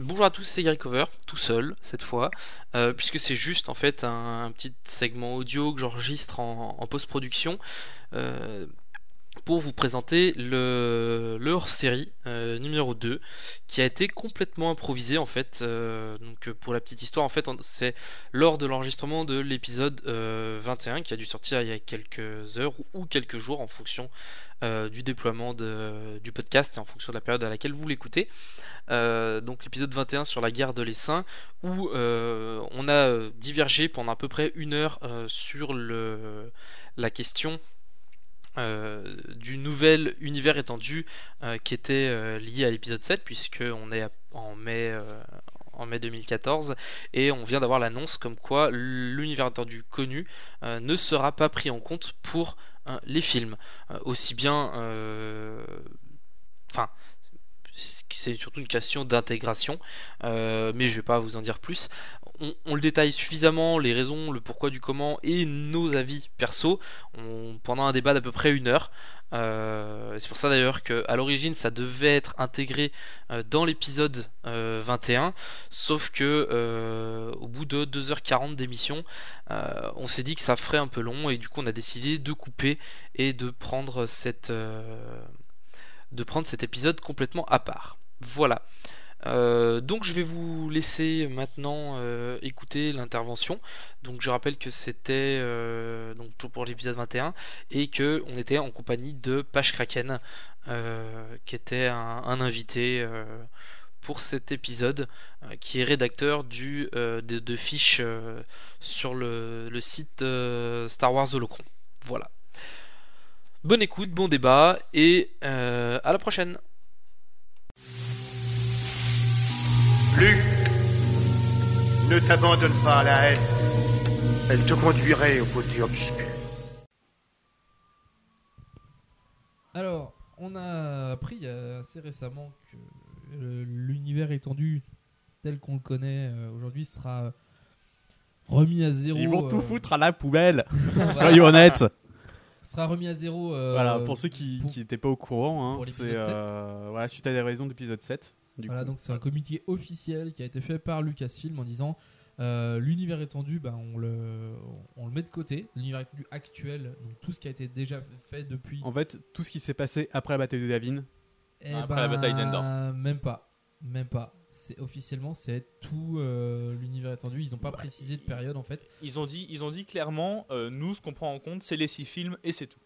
Bonjour à tous, c'est Gary Cover, tout seul cette fois, euh, puisque c'est juste en fait un, petit segment audio que j'enregistre en, post-production euh, pour vous présenter le, hors-série euh, numéro 2 qui a été complètement improvisé en fait. donc pour la petite histoire, en fait, c'est lors de l'enregistrement de l'épisode euh, 21 qui a dû sortir il y a quelques heures ou, quelques jours en fonction du déploiement du podcast et en fonction de la période à laquelle vous l'écoutez. Euh, donc l'épisode 21 sur la guerre de l'essaim où euh, on a euh, divergé pendant à peu près une heure sur le, la question du nouvel univers étendu qui était lié à l'épisode 7 puisque on est en mai en mai 2014 et on vient d'avoir l'annonce comme quoi l'univers étendu connu ne sera pas pris en compte pour les films. Aussi bien enfin c'est surtout une question d'intégration, euh, mais je vais pas vous en dire plus. On, le détaille suffisamment, les raisons, le pourquoi du comment et nos avis perso pendant un débat d'à peu près une heure. Euh, c'est pour ça d'ailleurs qu'à l'origine ça devait être intégré euh, dans l'épisode euh, 21, sauf que au bout de 2h40 d'émission, on s'est dit que ça ferait un peu long et du coup on a décidé de couper et de prendre cette de prendre cet épisode complètement à part. Voilà. Euh, donc je vais vous laisser maintenant euh, écouter l'intervention. Donc je rappelle que c'était euh, donc toujours pour l'épisode 21 et que on était en compagnie de Page Kraken qui était un, invité pour cet épisode qui est rédacteur du de, fiches sur le, le site Star Wars Holocron. Voilà. Bonne écoute, bon débat et euh, à la prochaine. Luc, ne t'abandonne pas à la haine. Elle te conduirait au côté obscur. Alors, on a appris euh, assez récemment que euh, l'univers étendu tel qu'on le connaît aujourd'hui sera remis à zéro. Ils vont tout foutre à la poubelle. Soyons honnêtes. Sera remis à zéro. euh, voilà, pour ceux qui pour- n'étaient pas au courant, hein, c'est euh, voilà, suite à des raisons d'épisode 7. Du Voilà, coup. donc c'est un communiqué officiel qui a été fait par Lucasfilm en disant euh, l'univers étendu, ben, on, le, on le met de côté. L'univers étendu actuel, donc tout ce qui a été déjà fait depuis. En fait, tout ce qui s'est passé après la bataille de Davin, Eh après la bataille d'Endor. Même pas. Même pas. C'est officiellement c'est tout euh, l'univers étendu. Ils n'ont pas précisé de période en fait. Ils ont dit, ils ont dit clairement, euh, nous, ce qu'on prend en compte, c'est les six films et c'est tout.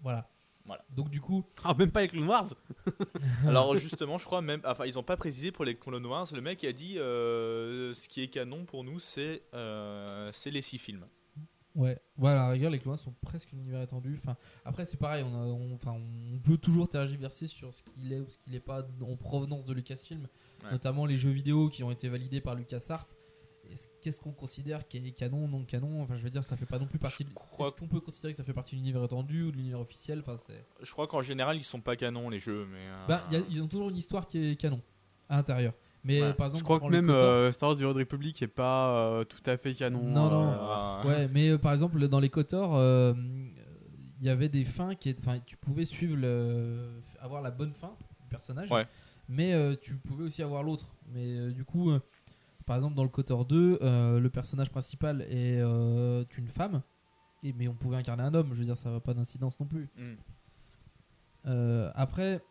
Voilà. Voilà. Donc du coup, Ah, même pas avec Clone Wars Alors justement, je crois même, enfin, ils ont pas précisé pour les Clone Wars. Le mec a dit, euh, ce qui est canon pour nous, c'est, euh, c'est les six films. ouais. Voilà, à la rigueur, les clones sont presque l'univers étendu. Enfin, après c'est pareil. On, a, on, enfin, on peut toujours tergiverser sur ce qu'il est ou ce qu'il n'est pas en provenance de Lucasfilm, Ouais. notamment les jeux vidéo qui ont été validés par LucasArts. Est-ce- Qu'est-ce qu'on considère qui est canon, non canon? Enfin, je veux dire, ça fait pas non plus partie. crois- Est-ce qu'on peut considérer que ça fait partie de l'univers étendu ou de l'univers officiel? Enfin, c'est. Je crois qu'en général, ils sont pas canons les jeux, mais. euh, Ben, y a- ils ont toujours une histoire qui est canon à l'intérieur. Mais Ouais. par exemple, Je crois que même euh, Star Wars The Old Republic est pas euh, tout à fait canon. Non, non. euh, Ouais, mais euh, par exemple, dans les Kotor, euh, il y avait des fins qui étaient. Enfin, tu pouvais suivre le. avoir la bonne fin du personnage. Ouais. Mais euh, tu pouvais aussi avoir l'autre. Mais euh, du coup, euh, par exemple, dans le Kotor 2, euh, le personnage principal est euh, une femme. Et, mais on pouvait incarner un homme. Je veux dire, ça n'a pas d'incidence non plus. Mm. Euh, après,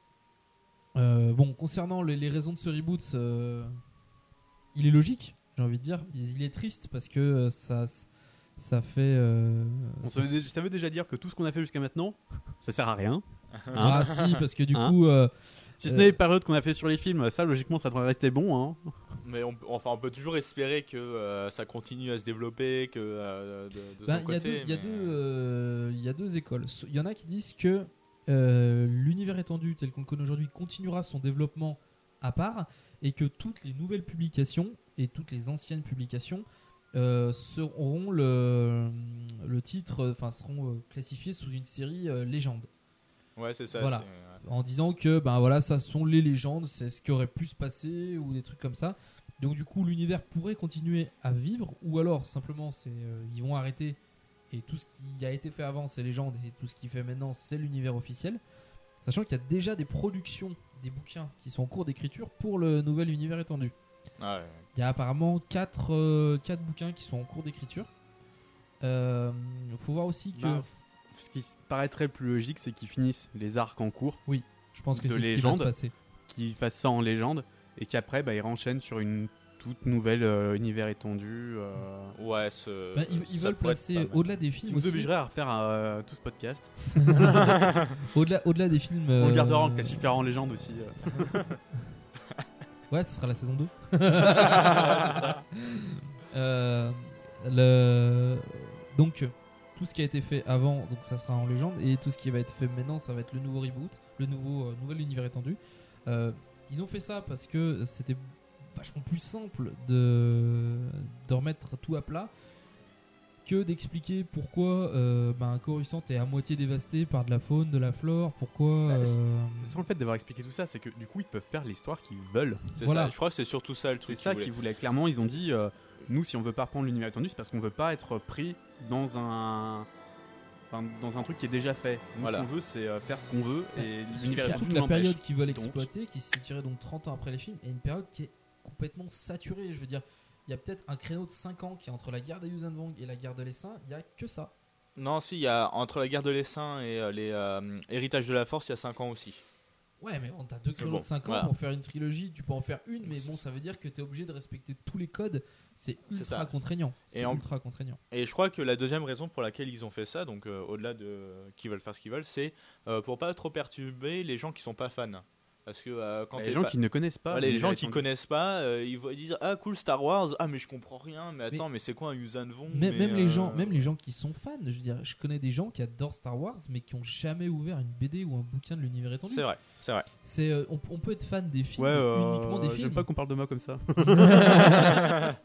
euh, bon, concernant les, les raisons de ce reboot, euh, il est logique, j'ai envie de dire. Il, il est triste parce que euh, ça, ça fait. euh, On ça- veut déjà dire que tout ce qu'on a fait jusqu'à maintenant, ça sert à rien. Ah si, parce que du Hein coup. Si ce euh, n'est les périodes qu'on a fait sur les films, ça logiquement ça devrait rester bon. Hein. Mais on, enfin, on peut toujours espérer que euh, ça continue à se développer, que euh, de, de Ben, son Il y a côté. deux- il y, a mais- deux, euh, il y a deux écoles. So- Il y en a qui disent que euh, l'univers étendu tel qu'on le connaît aujourd'hui continuera son développement à part et que toutes les nouvelles publications et toutes les anciennes publications euh, seront le, le titre, enfin seront classifiées sous une série euh, légende. Ouais, c'est ça. Voilà. En disant que ben voilà, ça sont les légendes, c'est ce qui aurait pu se passer ou des trucs comme ça. Donc du coup, l'univers pourrait continuer à vivre ou alors simplement c'est euh, ils vont arrêter et tout ce qui a été fait avant c'est légende et tout ce qui fait maintenant c'est l'univers officiel. Sachant qu'il y a déjà des productions des bouquins qui sont en cours d'écriture pour le nouvel univers étendu. Ah ouais. Il y a apparemment 4 bouquins qui sont en cours d'écriture. Euh, faut voir aussi que Ben, ce qui paraîtrait plus logique, c'est qu'ils finissent les arcs en cours. Oui, je pense que de c'est ce qui va se passer. qu'ils fassent ça en légende et qu'après bah, ils renchaînent sur une toute nouvelle euh, univers étendu. euh, Ouais, ce- Ben, ils, veulent pourrait être placer pas mal. au-delà des qui films nous aussi. obligerait à refaire euh, tout ce podcast. au-delà, au-delà des films. On le gardera en classifiant en légende aussi. euh. Ouais, ce sera la saison 2. C'est ça. Euh, le... Donc, tout ce qui a été fait avant, donc ça sera en légende, et tout ce qui va être fait maintenant, ça va être le nouveau reboot, le nouveau euh, nouvel univers étendu. Euh, ils ont fait ça parce que c'était vachement plus simple de, de remettre tout à plat que d'expliquer pourquoi euh, ben, Coruscant est à moitié dévasté par de la faune, de la flore, pourquoi. Bah, c'est- euh, Sans le fait d'avoir expliqué tout ça, c'est que du coup ils peuvent faire l'histoire qu'ils veulent. C'est Voilà. ça, je crois que c'est surtout ça le C'est truc. ça qu'ils voulaient. voulaient. Clairement, ils ont dit euh, nous, si on veut pas reprendre l'univers étendu, c'est parce qu'on veut pas être pris dans un. enfin, dans un truc qui est déjà fait. Nous, Voilà. ce qu'on veut, c'est euh, faire ce qu'on veut et l'univers étendu nous la période qu'ils veulent Donc, exploiter, qui s'est tirée donc 30 ans après les films, est une période qui est complètement saturée. Je veux dire, il y a peut-être un créneau de 5 ans qui est entre la guerre des Yuuzhan et la guerre de l'Essaim, il y a que ça. Non, si, il y a entre la guerre de l'Essaim et euh, les euh, héritages de la Force, il y a 5 ans aussi. Ouais, mais on t'a deux créneaux bon, de 5 ans voilà. pour faire une trilogie, tu peux en faire une, mais bon, ça veut dire que tu es obligé de respecter tous les codes. C'est ultra ça. contraignant. C'est Et en- ultra contraignant. Et je crois que la deuxième raison pour laquelle ils ont fait ça, donc euh, au-delà de qu'ils veulent faire ce qu'ils veulent, c'est euh, pour pas trop perturber les gens qui sont pas fans. Parce que euh, quand Les gens pas- qui ne connaissent pas. Les gens qui connaissent pas, euh, ils, voient- ils disent ah cool Star Wars, ah mais je comprends rien, mais attends mais, c'est quoi un Yuuzhan Vong Même, mais, même les euh, gens, même les gens qui sont fans, je veux dire, je connais des gens qui adorent Star Wars, mais qui ont jamais ouvert une BD ou un bouquin de l'univers étendu. C'est vrai, c'est vrai. C'est, euh, on, on peut être fan des films, Ouais, euh, uniquement des films. j'aime pas qu'on parle de moi comme ça.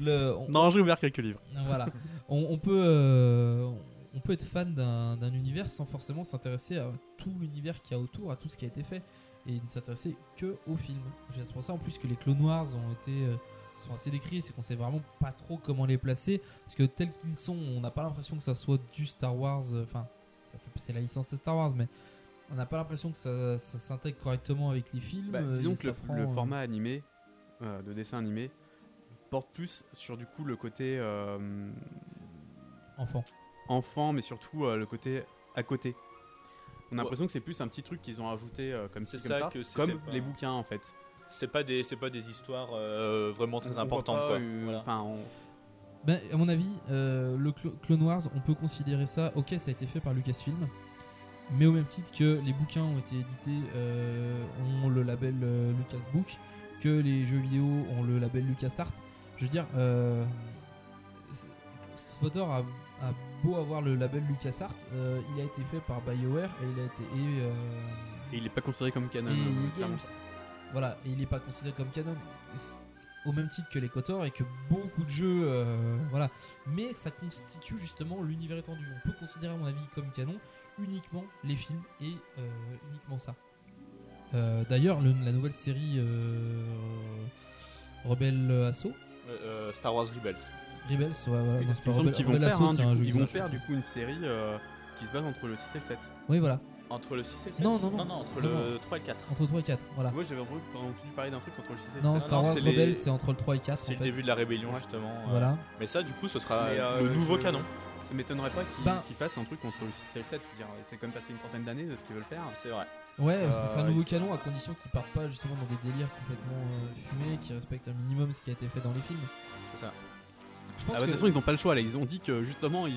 Le- on- non, j'ai ouvert quelques livres. Voilà. on, on peut, euh, on peut être fan d'un univers sans forcément s'intéresser à tout l'univers qu'il y a autour, à tout ce qui a été fait, et ne s'intéresser que au film. C'est pour ça en plus que les Clone Wars ont été euh, sont assez décrits, c'est qu'on sait vraiment pas trop comment les placer, parce que tels qu'ils sont, on n'a pas l'impression que ça soit du Star Wars. euh, Enfin, ça fait- c'est la licence de Star Wars, mais on n'a pas l'impression que ça, ça s'intègre correctement avec les films. Bah, euh, disons que le, prend, le format animé, de dessin animé, porte plus sur du coup le côté enfant. Enfant, mais surtout euh, le côté à côté. On a Ouais. l'impression que c'est plus un petit truc qu'ils ont rajouté euh, comme ci, comme ça ça, que c'est- comme pas- les bouquins en fait. C'est pas des c'est pas des histoires euh, vraiment très On importantes pas, quoi. euh, Voilà. enfin, on- Ben, à mon avis, euh, le Clo- Clone Wars, on peut considérer ça. Ok, ça a été fait par Lucasfilm, mais au même titre que les bouquins ont été édités, euh, ont le label euh, Lucasbook, que les jeux vidéo ont le label LucasArts. Je veux dire, euh, Spotter a, a beau avoir le label LucasArts, euh, il a été fait par BioWare et il a été et, euh, et il est pas considéré comme canon. euh. Games. Voilà, et il n'est pas considéré comme canon. Au même titre que les KOTOR et que beaucoup de jeux. euh, voilà. Mais ça constitue justement l'univers étendu. On peut considérer, à mon avis, comme canon uniquement les films et euh, uniquement ça. Euh, D'ailleurs, le- la nouvelle série euh, Rebelle Assaut, Euh, euh, Star Wars Rebels. Rebels, ouais, ouais, Parce qu'il me semble qu'ils vont faire, hein, du coup- ils vont faire du coup une série euh, qui se base entre le 6 et le 7. Oui, voilà. Entre le 6 et le 7 Non, non, non. Non, entre Non, le non. 3 et le 4. Entre 3 et 4, voilà. Moi j'avais entendu parler d'un truc entre le 6 et le 7. Non, Star Wars c'est les- Rebels, c'est entre le 3 et 4. C'est le début de la rébellion, justement. euh. Voilà. Mais ça, du coup, ce sera euh, le nouveau canon. Ça m'étonnerait pas qu'ils qu'ils fassent un truc entre le 6 et le 7. Je veux dire, c'est quand même passé une trentaine d'années de ce qu'ils veulent faire. C'est vrai. Ouais, Euh, ce sera un nouveau canon à condition qu'ils partent pas justement dans des délires complètement euh, fumés, qui respectent un minimum ce qui a été fait dans les films. C'est ça. Je pense Ah bah, de toute façon, ils n'ont pas le choix là. Ils ont dit que justement, ils,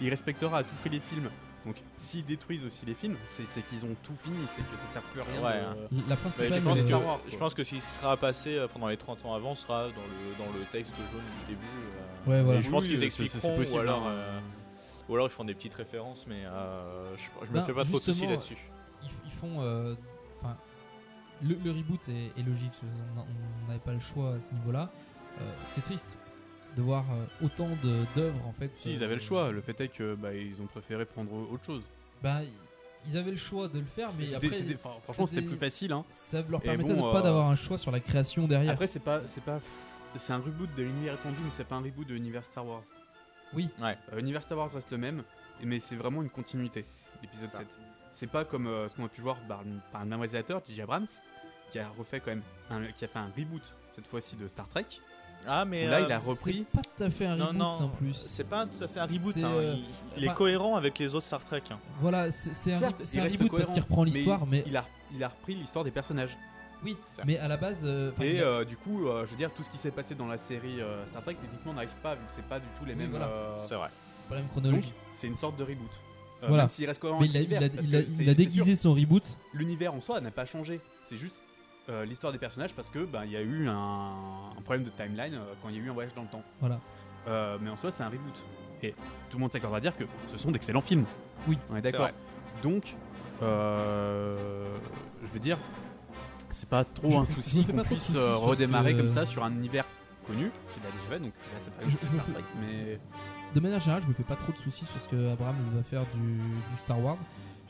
ils respectera à tout prix les films. Donc, s'ils détruisent aussi les films, c'est c'est qu'ils ont tout fini. C'est que ça sert plus à rien. Ouais, de-. La principale. je pense que, Wars, je quoi. pense que ce qui sera passé euh, pendant les 30 ans avant sera dans le, dans le texte jaune du début. euh, Ouais, voilà. et je pense Oui, qu'ils c'est- c'est expliqueront possible, ou, alors, hein. euh, ou alors ils font des petites références, mais euh, je, je me Ben, fais pas trop de soucis là-dessus. ils, ils font. euh, le, le reboot est, est logique. On n'avait pas le choix à ce niveau-là. Euh, c'est triste de voir euh, autant de- d'œuvres en fait. Si, ils euh, avaient le choix. Le fait est que bah, ils ont préféré prendre autre chose. Bah, ils avaient le choix de le faire, mais après, franchement, c'était plus facile. Hein. ça leur Et permettait bon, de pas euh, d'avoir un choix sur la création derrière. Après, c'est pas, c'est pas, c'est un reboot de l'univers étendu, mais c'est pas un reboot de l'univers Star Wars. Oui. Ouais. Euh, l'univers Star Wars reste le même, mais c'est vraiment une continuité. L'épisode 7. C'est pas comme euh, ce qu'on a pu voir par, par un même réalisateur, J.J. Abrams, qui a refait quand même, un- qui a fait un reboot cette fois-ci de Star Trek. Ah, mais là, euh, il a repris. C'est pas tout à fait un Non, reboot non, en plus. c'est pas tout à fait un reboot. Hein, euh, Il, il est cohérent avec les autres Star Trek. hein. Voilà, c'est un, reboot parce qu'il reprend l'histoire, mais, il a, il a repris l'histoire des personnages. oui, mais à la base, euh, Et a- euh, du coup, euh, je veux dire, tout ce qui s'est passé dans la série euh, Star Trek, techniquement, n'arrive pas, vu que c'est pas du tout les Oui, mêmes. voilà. euh, C'est vrai. problème donc, chronologique. c'est une sorte de reboot. Euh, Voilà. Même s'il reste cohérent Mais avec il a, il a- il déguisé son reboot. L'univers en soi n'a pas changé. C'est juste euh, l'histoire des personnages parce que ben, il y a eu un, un problème de timeline euh, quand il y a eu un voyage dans le temps. Voilà. Euh, mais en soi, c'est un reboot. Et tout le monde s'accordera à dire que ce sont d'excellents films. Oui. on est d'accord. Donc, euh, je veux dire, c'est pas trop Je- un souci qu'on puisse soucis euh, redémarrer que- comme ça sur un univers connu qu'il a déjà fait. Donc là, c'est pas Je- je Star Trek, mais De manière générale, je me fais pas trop de soucis sur ce que Abrams va faire du, du Star Wars.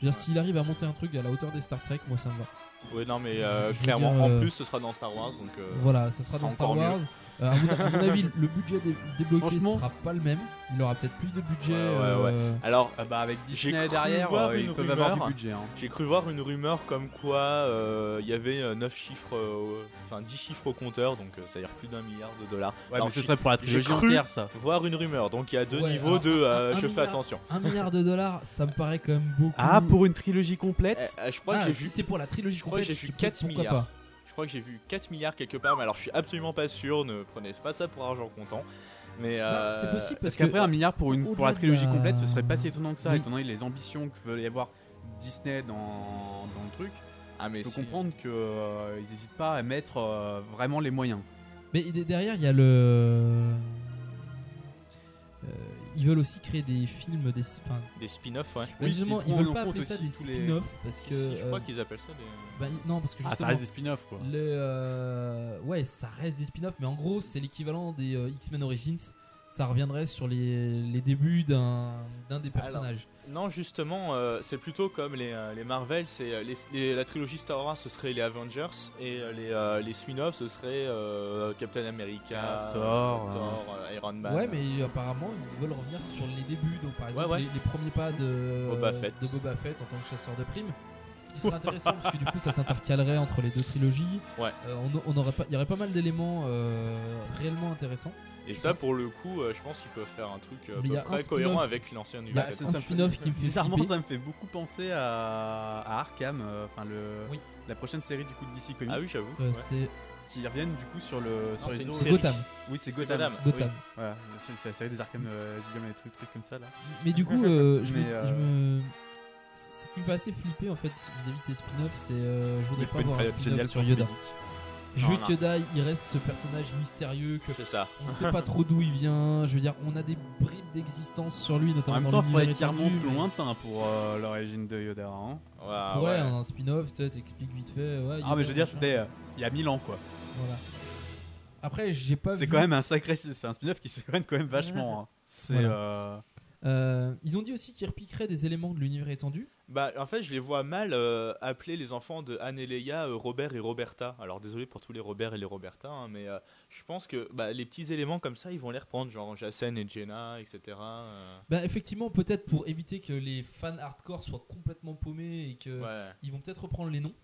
Je veux dire, s'il arrive à monter un truc à la hauteur des Star Trek, moi ça me va. Oui, non, mais euh, clairement, dire, en euh, plus, ce sera dans Star Wars. Donc, euh, Voilà, ça sera sera dans Star mieux. Euh, à, mon, à mon avis, le budget dé- débloqué Franchement- sera pas le même. Il aura peut-être plus de budget. Ouais, ouais, ouais. euh, Alors, ah bah, avec J'ai Disney cru derrière, voir euh, une ils peuvent avoir du budget. hein. J'ai cru voir une rumeur comme quoi euh, il y avait 9 chiffres, euh, enfin 10 chiffres au compteur, donc euh, ça veut dire plus d'un milliard de dollars. Ouais, Alors, mais ce j'ai- serait pour la j'ai trilogie cru entière, ça. Voir une rumeur, donc il y a deux Ouais, niveaux alors, de euh, un- un je fais milliard- attention. Un milliard de dollars, ça me paraît quand même beaucoup. Ah, pour une trilogie complète? Eh, eh, je crois Ah, que j'ai si vu, c'est pour la trilogie je crois que complète. j'ai vu je- 4 pourquoi milliards. pas. Je crois que j'ai vu 4 milliards quelque part, mais alors je suis absolument pas sûr, ne prenez pas ça pour argent comptant. Mais Bah, euh, c'est possible Parce qu'après, un milliard pour, une, pour la trilogie complète, ce serait pas si étonnant que ça, Oui. étant donné les ambitions que veut y avoir Disney dans, dans le truc. Ah mais Il faut si. comprendre qu'ils n'hésitent pas à mettre euh, vraiment les moyens. Mais derrière, il y a le. Ils veulent aussi créer des films, des. Enfin, Des spin-offs, ouais. bah, justement, ils veulent en pas appeler ça des les- spin-offs parce que. si, je crois euh, qu'ils appellent ça des. bah, non, parce que Ah, ça reste des spin-offs quoi. les, euh, ouais, ça reste des spin-offs, mais en gros, c'est l'équivalent des euh, X-Men Origins. Ça reviendrait sur les, les débuts d'un d'un des Alors, personnages. Non, justement, euh, c'est plutôt comme les, euh, les Marvel, c'est euh, les, les- la trilogie Star Wars, ce serait les Avengers, et euh, les, euh, les spin-offs, ce serait euh, Captain America, Thor, euh, euh, Thor, euh, Iron Man. ouais, mais apparemment, ils veulent revenir sur les débuts. Donc, par exemple, Ouais, ouais. Les, les premiers pas de Boba Fett. de Boba Fett en tant que chasseur de primes. Qui serait intéressant, parce que du coup, ça s'intercalerait entre les deux trilogies. Ouais. Euh, on, on aurait pas, il y aurait pas mal d'éléments euh, réellement intéressants. Et ça, pense. pour le coup, euh, je pense qu'ils peuvent faire un truc euh, peu un spin-off. cohérent avec l'ancien univers. un ça me fait- spin-off qui me fait Bizarrement, flipper. ça me fait beaucoup penser à, à Arkham, euh, enfin le Oui. la prochaine série du coup de DC Comics, Ah oui, j'avoue. Euh, ouais. c'est qui reviennent du coup sur le sur les c'est une autres- c'est série. Gotham. Oui, c'est C'est Gotham. Gotham. Gotham. Voilà, c'est c'est la série des Arkham euh, des trucs, trucs comme ça là. Mais du coup, euh, je, Mais, me, qui me fait assez flipper en fait vis-à-vis de ces spin-offs, c'est euh, je voudrais pas voir un spin-off sur pour Yoda. Je veux que Yoda il reste ce personnage mystérieux que C'est ça. on sait pas trop d'où il vient. Je veux dire, on a des bribes d'existence sur lui, En notamment même dans temps, il faudrait qu'il remonte mais- lointain pour euh, l'origine de Yoda. hein. Ouais, Ouais, ouais. un spin-off, tu sais, t'expliques vite fait. Ouais, Ah, mais je veux dire, c'était euh, il y a 1000 ans quoi. Voilà. Après, j'ai pas C'est vu- quand même un sacré, c'est un spin-off qui se quand même vachement. hein. C'est Voilà. euh, Euh, ils ont dit aussi qu'ils repiqueraient des éléments de l'univers étendu. Bah, en fait, je les vois mal euh, appeler les enfants de Anne et Leia euh, Robert et Roberta. Alors, désolé pour tous les Robert et les Roberta, hein, mais euh, je pense que bah, les petits éléments comme ça, ils vont les reprendre, genre Jacen et Jenna, etc. Ben, effectivement, peut-être pour éviter que les fans hardcore soient complètement paumés et que Ouais. ils vont peut-être reprendre les noms.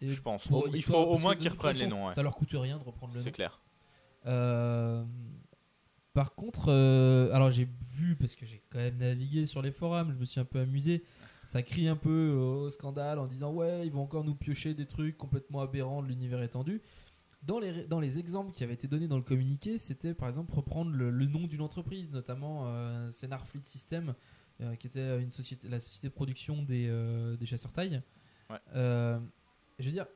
Et Je pense. pour- il faut au moins qu'ils reprennent les noms, ouais. Ça leur coûte rien de reprendre le nom. C'est clair. Par contre, alors j'ai vu, parce que j'ai quand même navigué sur les forums, je me suis un peu amusé. Ça crie un peu au scandale en disant Ouais, ils vont encore nous piocher des trucs complètement aberrants de l'univers étendu. Dans les, dans les exemples qui avaient été donnés dans le communiqué, c'était par exemple reprendre le, le nom d'une entreprise, notamment euh, Scénar Fleet System, euh, qui était une société, la société de production des, euh, des chasseurs taille. Ouais. Euh, je veux dire,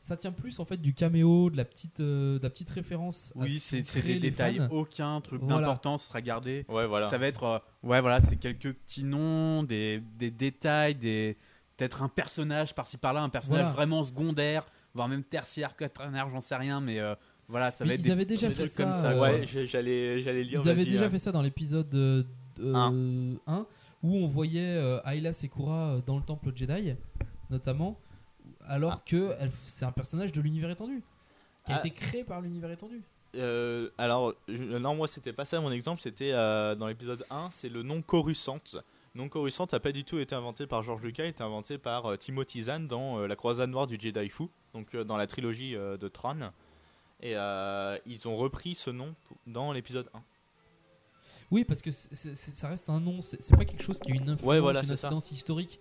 ça tient plus en fait du caméo, de la petite, euh, de la petite référence. à Oui, ce qu'ont c'est créé des les détails, fans. aucun truc Voilà. d'importance sera gardé. Ouais, voilà. Ça va être, euh, ouais, voilà, c'est quelques petits noms, des, des détails, des peut-être un personnage par-ci par-là, un personnage Voilà. vraiment secondaire, voire même tertiaire, quaternaire, j'en sais rien, mais euh, voilà, ça va être ils des avaient déjà petits fait trucs comme ça, ça. euh, quoi. Ouais, j'ai- j'allais j'allais lire. Ils avaient vas-y, déjà hein. fait ça dans l'épisode euh, euh, Un. 1 où on voyait euh, Ayla Sekura euh, dans le temple Jedi, notamment, alors que elle- c'est un personnage de l'univers étendu, qui a Ah. été créé par l'univers étendu. Euh, alors, je- non, moi c'était pas ça mon exemple, c'était euh, dans l'épisode 1, c'est le nom Coruscant. nom Coruscant n'a pas du tout été inventé par George Lucas, il a été inventé par euh, Timothy Zahn dans La Croisade Noire du Jedi Fu, donc dans la trilogie de Tron. Et ils ont repris ce nom dans l'épisode 1. Oui, parce que ça reste un nom, c'est pas quelque chose qui a une influence, Ouais, voilà, une incidence historique.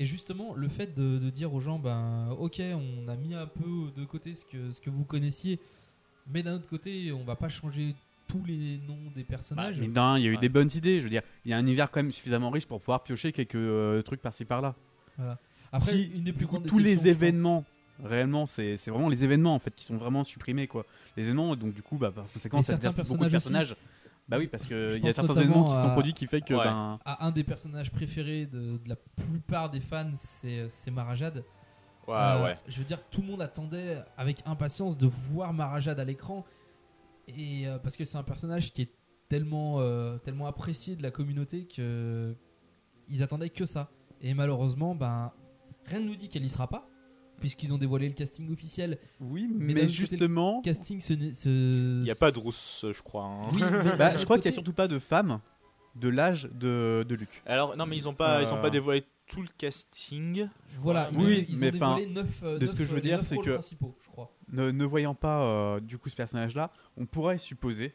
Et justement, le fait de, de dire aux gens, ben, ok, on a mis un peu de côté ce que, ce que vous connaissiez, mais d'un autre côté, on va pas changer tous les noms des personnages. Mais non, il y a eu Ouais. des bonnes idées. Je veux dire, il y a un univers quand même suffisamment riche pour pouvoir piocher quelques euh, trucs par-ci par-là. Voilà. Après, Si, une des plus du coup, grandes tous les événements, réellement, c'est c'est vraiment les événements en fait qui sont vraiment supprimés quoi. Les événements, donc du coup, bah, par conséquent, ça certains veut dire beaucoup de personnages personnages. Bah oui, parce que Je il y a certains événements qui sont produits qui fait que Ouais. ben, à un des personnages préférés de, de la plupart des fans, c'est c'est Marajad. Ouais, Euh, ouais. Je veux dire, tout le monde attendait avec impatience de voir Marajad à l'écran. Et euh, parce que c'est un personnage qui est tellement, euh, tellement apprécié de la communauté que ils attendaient que ça. Et malheureusement, ben, rien ne nous dit qu'elle y sera pas, puisqu'ils ont dévoilé le casting officiel. oui, Mais mais, d'un côté, justement, Le casting Il n'y a pas de rousse, je crois. hein. Oui, mais bah, je crois qu'il côté- y a surtout pas de femmes de l'âge de, de Luc. Alors, non, mais ils ont pas, ils ont Euh. pas dévoilé tout le casting. Voilà, ils, Oui, ont- ils ont mais dévoilé enfin, neuf, euh, de ce neuf, que je veux euh, dire, c'est que- principaux, je crois. Ne, ne voyant pas euh, du coup ce personnage-là, on pourrait supposer,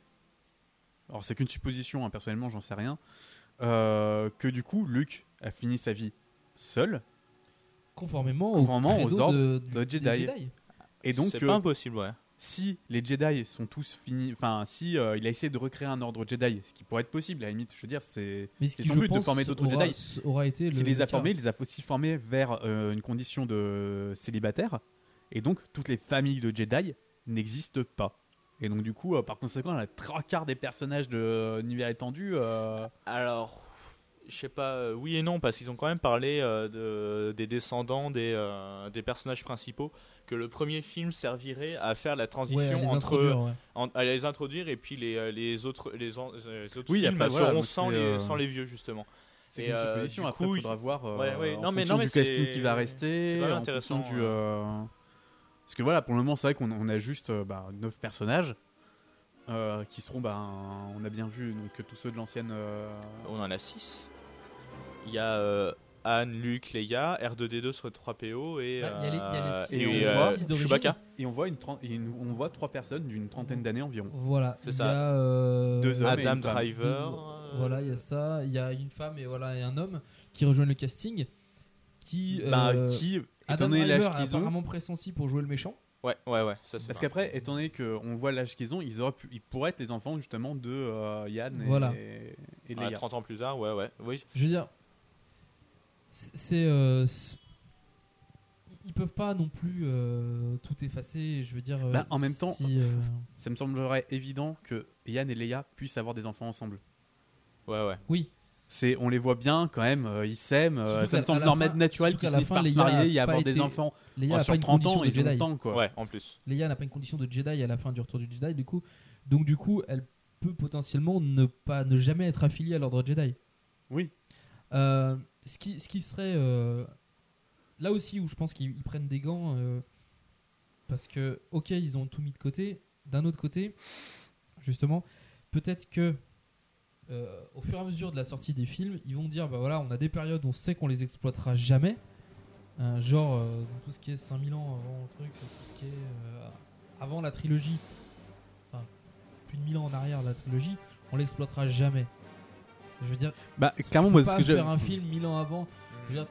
alors c'est qu'une supposition, hein, personnellement j'en sais rien, euh, que du coup Luke a fini sa vie seul, Conformément, Conformément au aux ordres de, Jedi. et donc c'est euh, pas impossible, ouais. si les Jedi sont tous finis, enfin si euh, il a essayé de recréer un ordre Jedi, ce qui pourrait être possible à la limite, je veux dire c'est Mais ce son but de former d'autres aura, Jedi. aura été s'il le les a cas. formés, il les a aussi formés vers euh, une condition de célibataire, et donc toutes les familles de Jedi n'existent pas. Et donc du coup, euh, par conséquent, la trois quarts des personnages de euh, l'univers étendu, euh, Alors, je sais pas, euh, oui et non, parce qu'ils ont quand même parlé euh, de, des descendants des, euh, des personnages principaux, que le premier film servirait à faire la Ouais, à transition entre ouais. en- à les introduire et puis les, euh, les autres les, euh, autres Oui, y a films pas- voilà, seront sans c'est, les, euh, sans les vieux justement. c'est une euh, supposition. Après, il coup, faudra voir euh, Ouais, ouais, en non, mais- fonction non, mais du casting qui va rester, c'est quand même en intéressant, du, euh, Parce que voilà, pour le moment, c'est vrai qu'on on a juste euh, bah, 9 personnages. euh, qui seront, bah, on a bien vu donc tous ceux de l'ancienne. euh, On en a 6. Il y a euh, Anne, Luc, Leia, R2D2 sur 3PO et, les- les euh, et. Chewbacca. Et on voit une, et une- on voit trois personnes d'une trentaine d'années environ. Voilà. C'est il ça. y a, euh, Deux hommes. et Adam une femme. Driver. deux- euh, Voilà, il y a ça. Il y a une femme et voilà et un homme qui rejoignent le casting. Qui, Bah, euh, qui, Adam étant donné Driver l'âge est qu'ils ont, apparemment pressenti pour jouer le méchant. Ouais, ouais, ouais. Ça, Parce qu'après, étant donné qu'on voit l'âge qu'ils ont, ils, auraient pu- ils pourraient être les enfants justement de euh, Yann et, Voilà. et, et Leia. 30 ans plus tard, ouais, ouais. Oui. Je veux dire, c'est. euh, ils peuvent pas non plus euh, tout effacer. Je veux dire. euh, Bah, en même temps, si, euh, Ça me semblerait évident que Yann et Leia puissent avoir des enfants ensemble. Ouais, ouais. oui. C'est, on les voit bien quand même, euh, ils s'aiment. euh, ça me semble à la normal fin- naturel qu'ils qu'à la finissent fin, par se marier et avoir des été- enfants. Leia Oh, a sur pas une 30 ans, condition de ils ont le Jedi. temps quoi. Ouais, en plus. Leia n'a pas une condition de Jedi à la fin du retour du Jedi, du coup. Donc, du coup, elle peut potentiellement ne, pas, ne jamais être affiliée à l'ordre Jedi. Oui. Euh, ce, qui, ce qui serait. euh, là aussi où je pense qu'ils ils prennent des gants. euh, parce que, ok, ils ont tout mis de côté. D'un autre côté, justement, peut-être que. euh, au fur et à mesure de la sortie des films, ils vont dire bah voilà, on a des périodes où on sait qu'on les exploitera jamais. Genre, tout ce qui est 5000 ans avant le truc, tout ce qui est avant la trilogie, enfin, plus de 1000 ans en arrière la trilogie, on l'exploitera jamais. Je veux dire, Bah, clairement, moi, ce pas que je- faire un film 1000 ans avant. Je veux dire,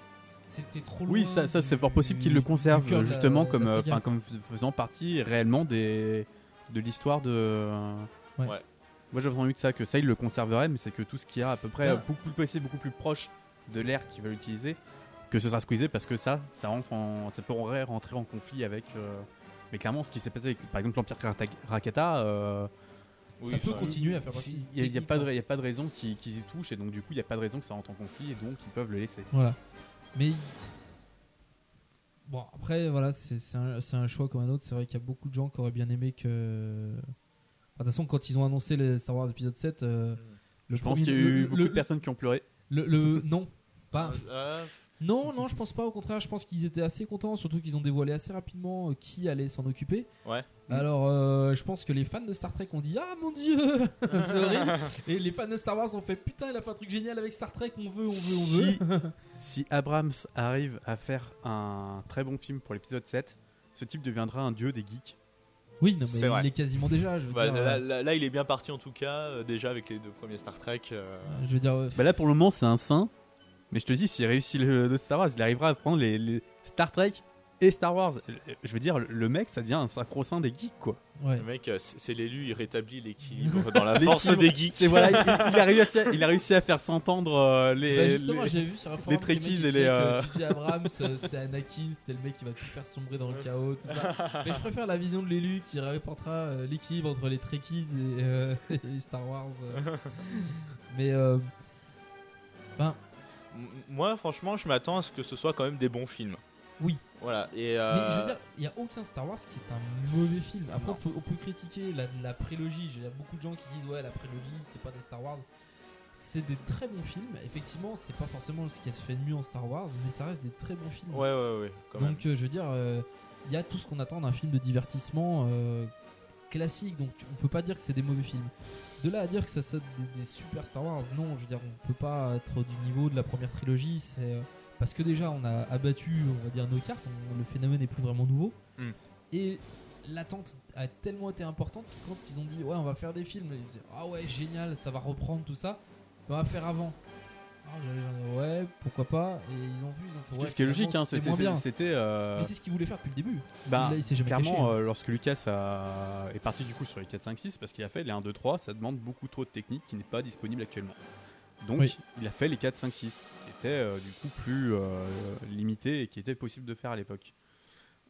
c'était trop loin. Oui, ça, ça c'est fort possible qu'ils le conservent la- justement comme, la euh, comme fais- faisant partie réellement des, de l'histoire de. Ouais. Ouais. Moi j'avais envie de ça, que ça il le conserverait, mais c'est que tout ce qu'il y a à peu près, Ouais. beaucoup plus beaucoup plus proche de l'ère qu'il va utiliser, que ce sera squeezé parce que ça, ça rentre en, ça pourrait rentrer en conflit avec. euh, Mais clairement, ce qui s'est passé avec par exemple l'Empire Rakata. euh, Oui, Ça peut ça- continuer à faire partie. Il n'y a, pas de, techniquement. il y a pas de raison qu'ils qu'ils y touchent et donc du coup il n'y a pas de raison que ça rentre en conflit et donc ils peuvent le laisser. Voilà. Mais. Bon, après, voilà, c'est c'est un, un choix comme un autre. C'est vrai qu'il y a beaucoup de gens qui auraient bien aimé que. Enfin, De toute façon, quand ils ont annoncé les Star Wars épisode 7, euh, le Je pense qu'il y a eu le- beaucoup le- de personnes qui ont pleuré. Le, le- non, pas. Euh, Non, non, je pense pas. Au contraire, je pense qu'ils étaient assez contents, surtout qu'ils ont dévoilé assez rapidement euh, qui allait s'en occuper. Ouais. Alors, euh, je pense que les fans de Star Trek ont dit Ah mon dieu, c'est horrible. Et les fans de Star Wars ont fait Putain, il a fait un truc génial avec Star Trek, on veut, on veut, on veut. Si, si Abrams arrive à faire un très bon film pour l'épisode 7, ce type deviendra un dieu des geeks. Oui, non, mais il vrai. est quasiment déjà. Je veux bah, dire, là, euh, là- là, il est bien parti en tout cas, euh, déjà avec les deux premiers Star Trek. euh, je veux dire, Bah là pour le moment c'est un saint, mais je te dis s'il réussit le, le Star Wars, il arrivera à prendre les, les Star Trek et Star Wars. Je veux dire, le mec ça devient un sacro-saint des geeks quoi. ouais. Le mec, euh, c'est l'élu, il rétablit l'équilibre dans la force des geeks. C'est voilà, il, il a réussi à, il a réussi à faire s'entendre euh, les, Bah, justement, les- j'ai vu sur un forum les que le et les, euh, J.J. Abrams, euh, c'était Anakin, c'était le mec qui va tout faire sombrer dans le chaos, tout ça. Mais je préfère la vision de l'élu qui rapportera euh, l'équilibre entre les Trekkies et, euh, et les Star Wars. euh. Mais euh, ben, Moi, franchement, je m'attends à ce que ce soit quand même des bons films. Oui. Voilà. Et mais euh, je veux dire, il n'y a aucun Star Wars qui est un mauvais film. Après, on peut, on peut critiquer la, la prélogie. A beaucoup de gens qui disent ouais, la prélogie, c'est pas des Star Wars. C'est des très bons films. Effectivement, c'est pas forcément ce qui se fait de mieux en Star Wars, mais ça reste des très bons films. ouais, ouais, ouais, quand même. Donc euh, je veux dire, euh, il y a tout ce qu'on attend d'un film de divertissement classique, donc tu- on peut pas dire que c'est des mauvais films. De là à dire que ça saute des, des super Star Wars, non, je veux dire, on peut pas être du niveau de la première trilogie, c'est euh, parce que déjà on a abattu, on va dire, nos cartes, on- le phénomène n'est plus vraiment nouveau, Mm. et l'attente a tellement été importante que quand ils ont dit ouais on va faire des films, ils disaient ah ouais génial, ça va reprendre tout ça, on va faire avant. Ah, ouais, pourquoi pas, et ils ont vu, ils ont fait, Ce qui- ouais, ce qui est logique, hein, c'est c'était, euh, Mais c'est ce qu'il voulait faire depuis le début. bah, Là, il clairement, caché, euh, lorsque Lucas a- est parti du coup sur les 4, 5, 6, parce qu'il a fait les 1, 2, 3, ça demande beaucoup trop de technique qui n'est pas disponible actuellement. Donc, Oui. il a fait les 4, 5, 6, qui étaient euh, du coup plus euh, limités et qui étaient possibles de faire à l'époque.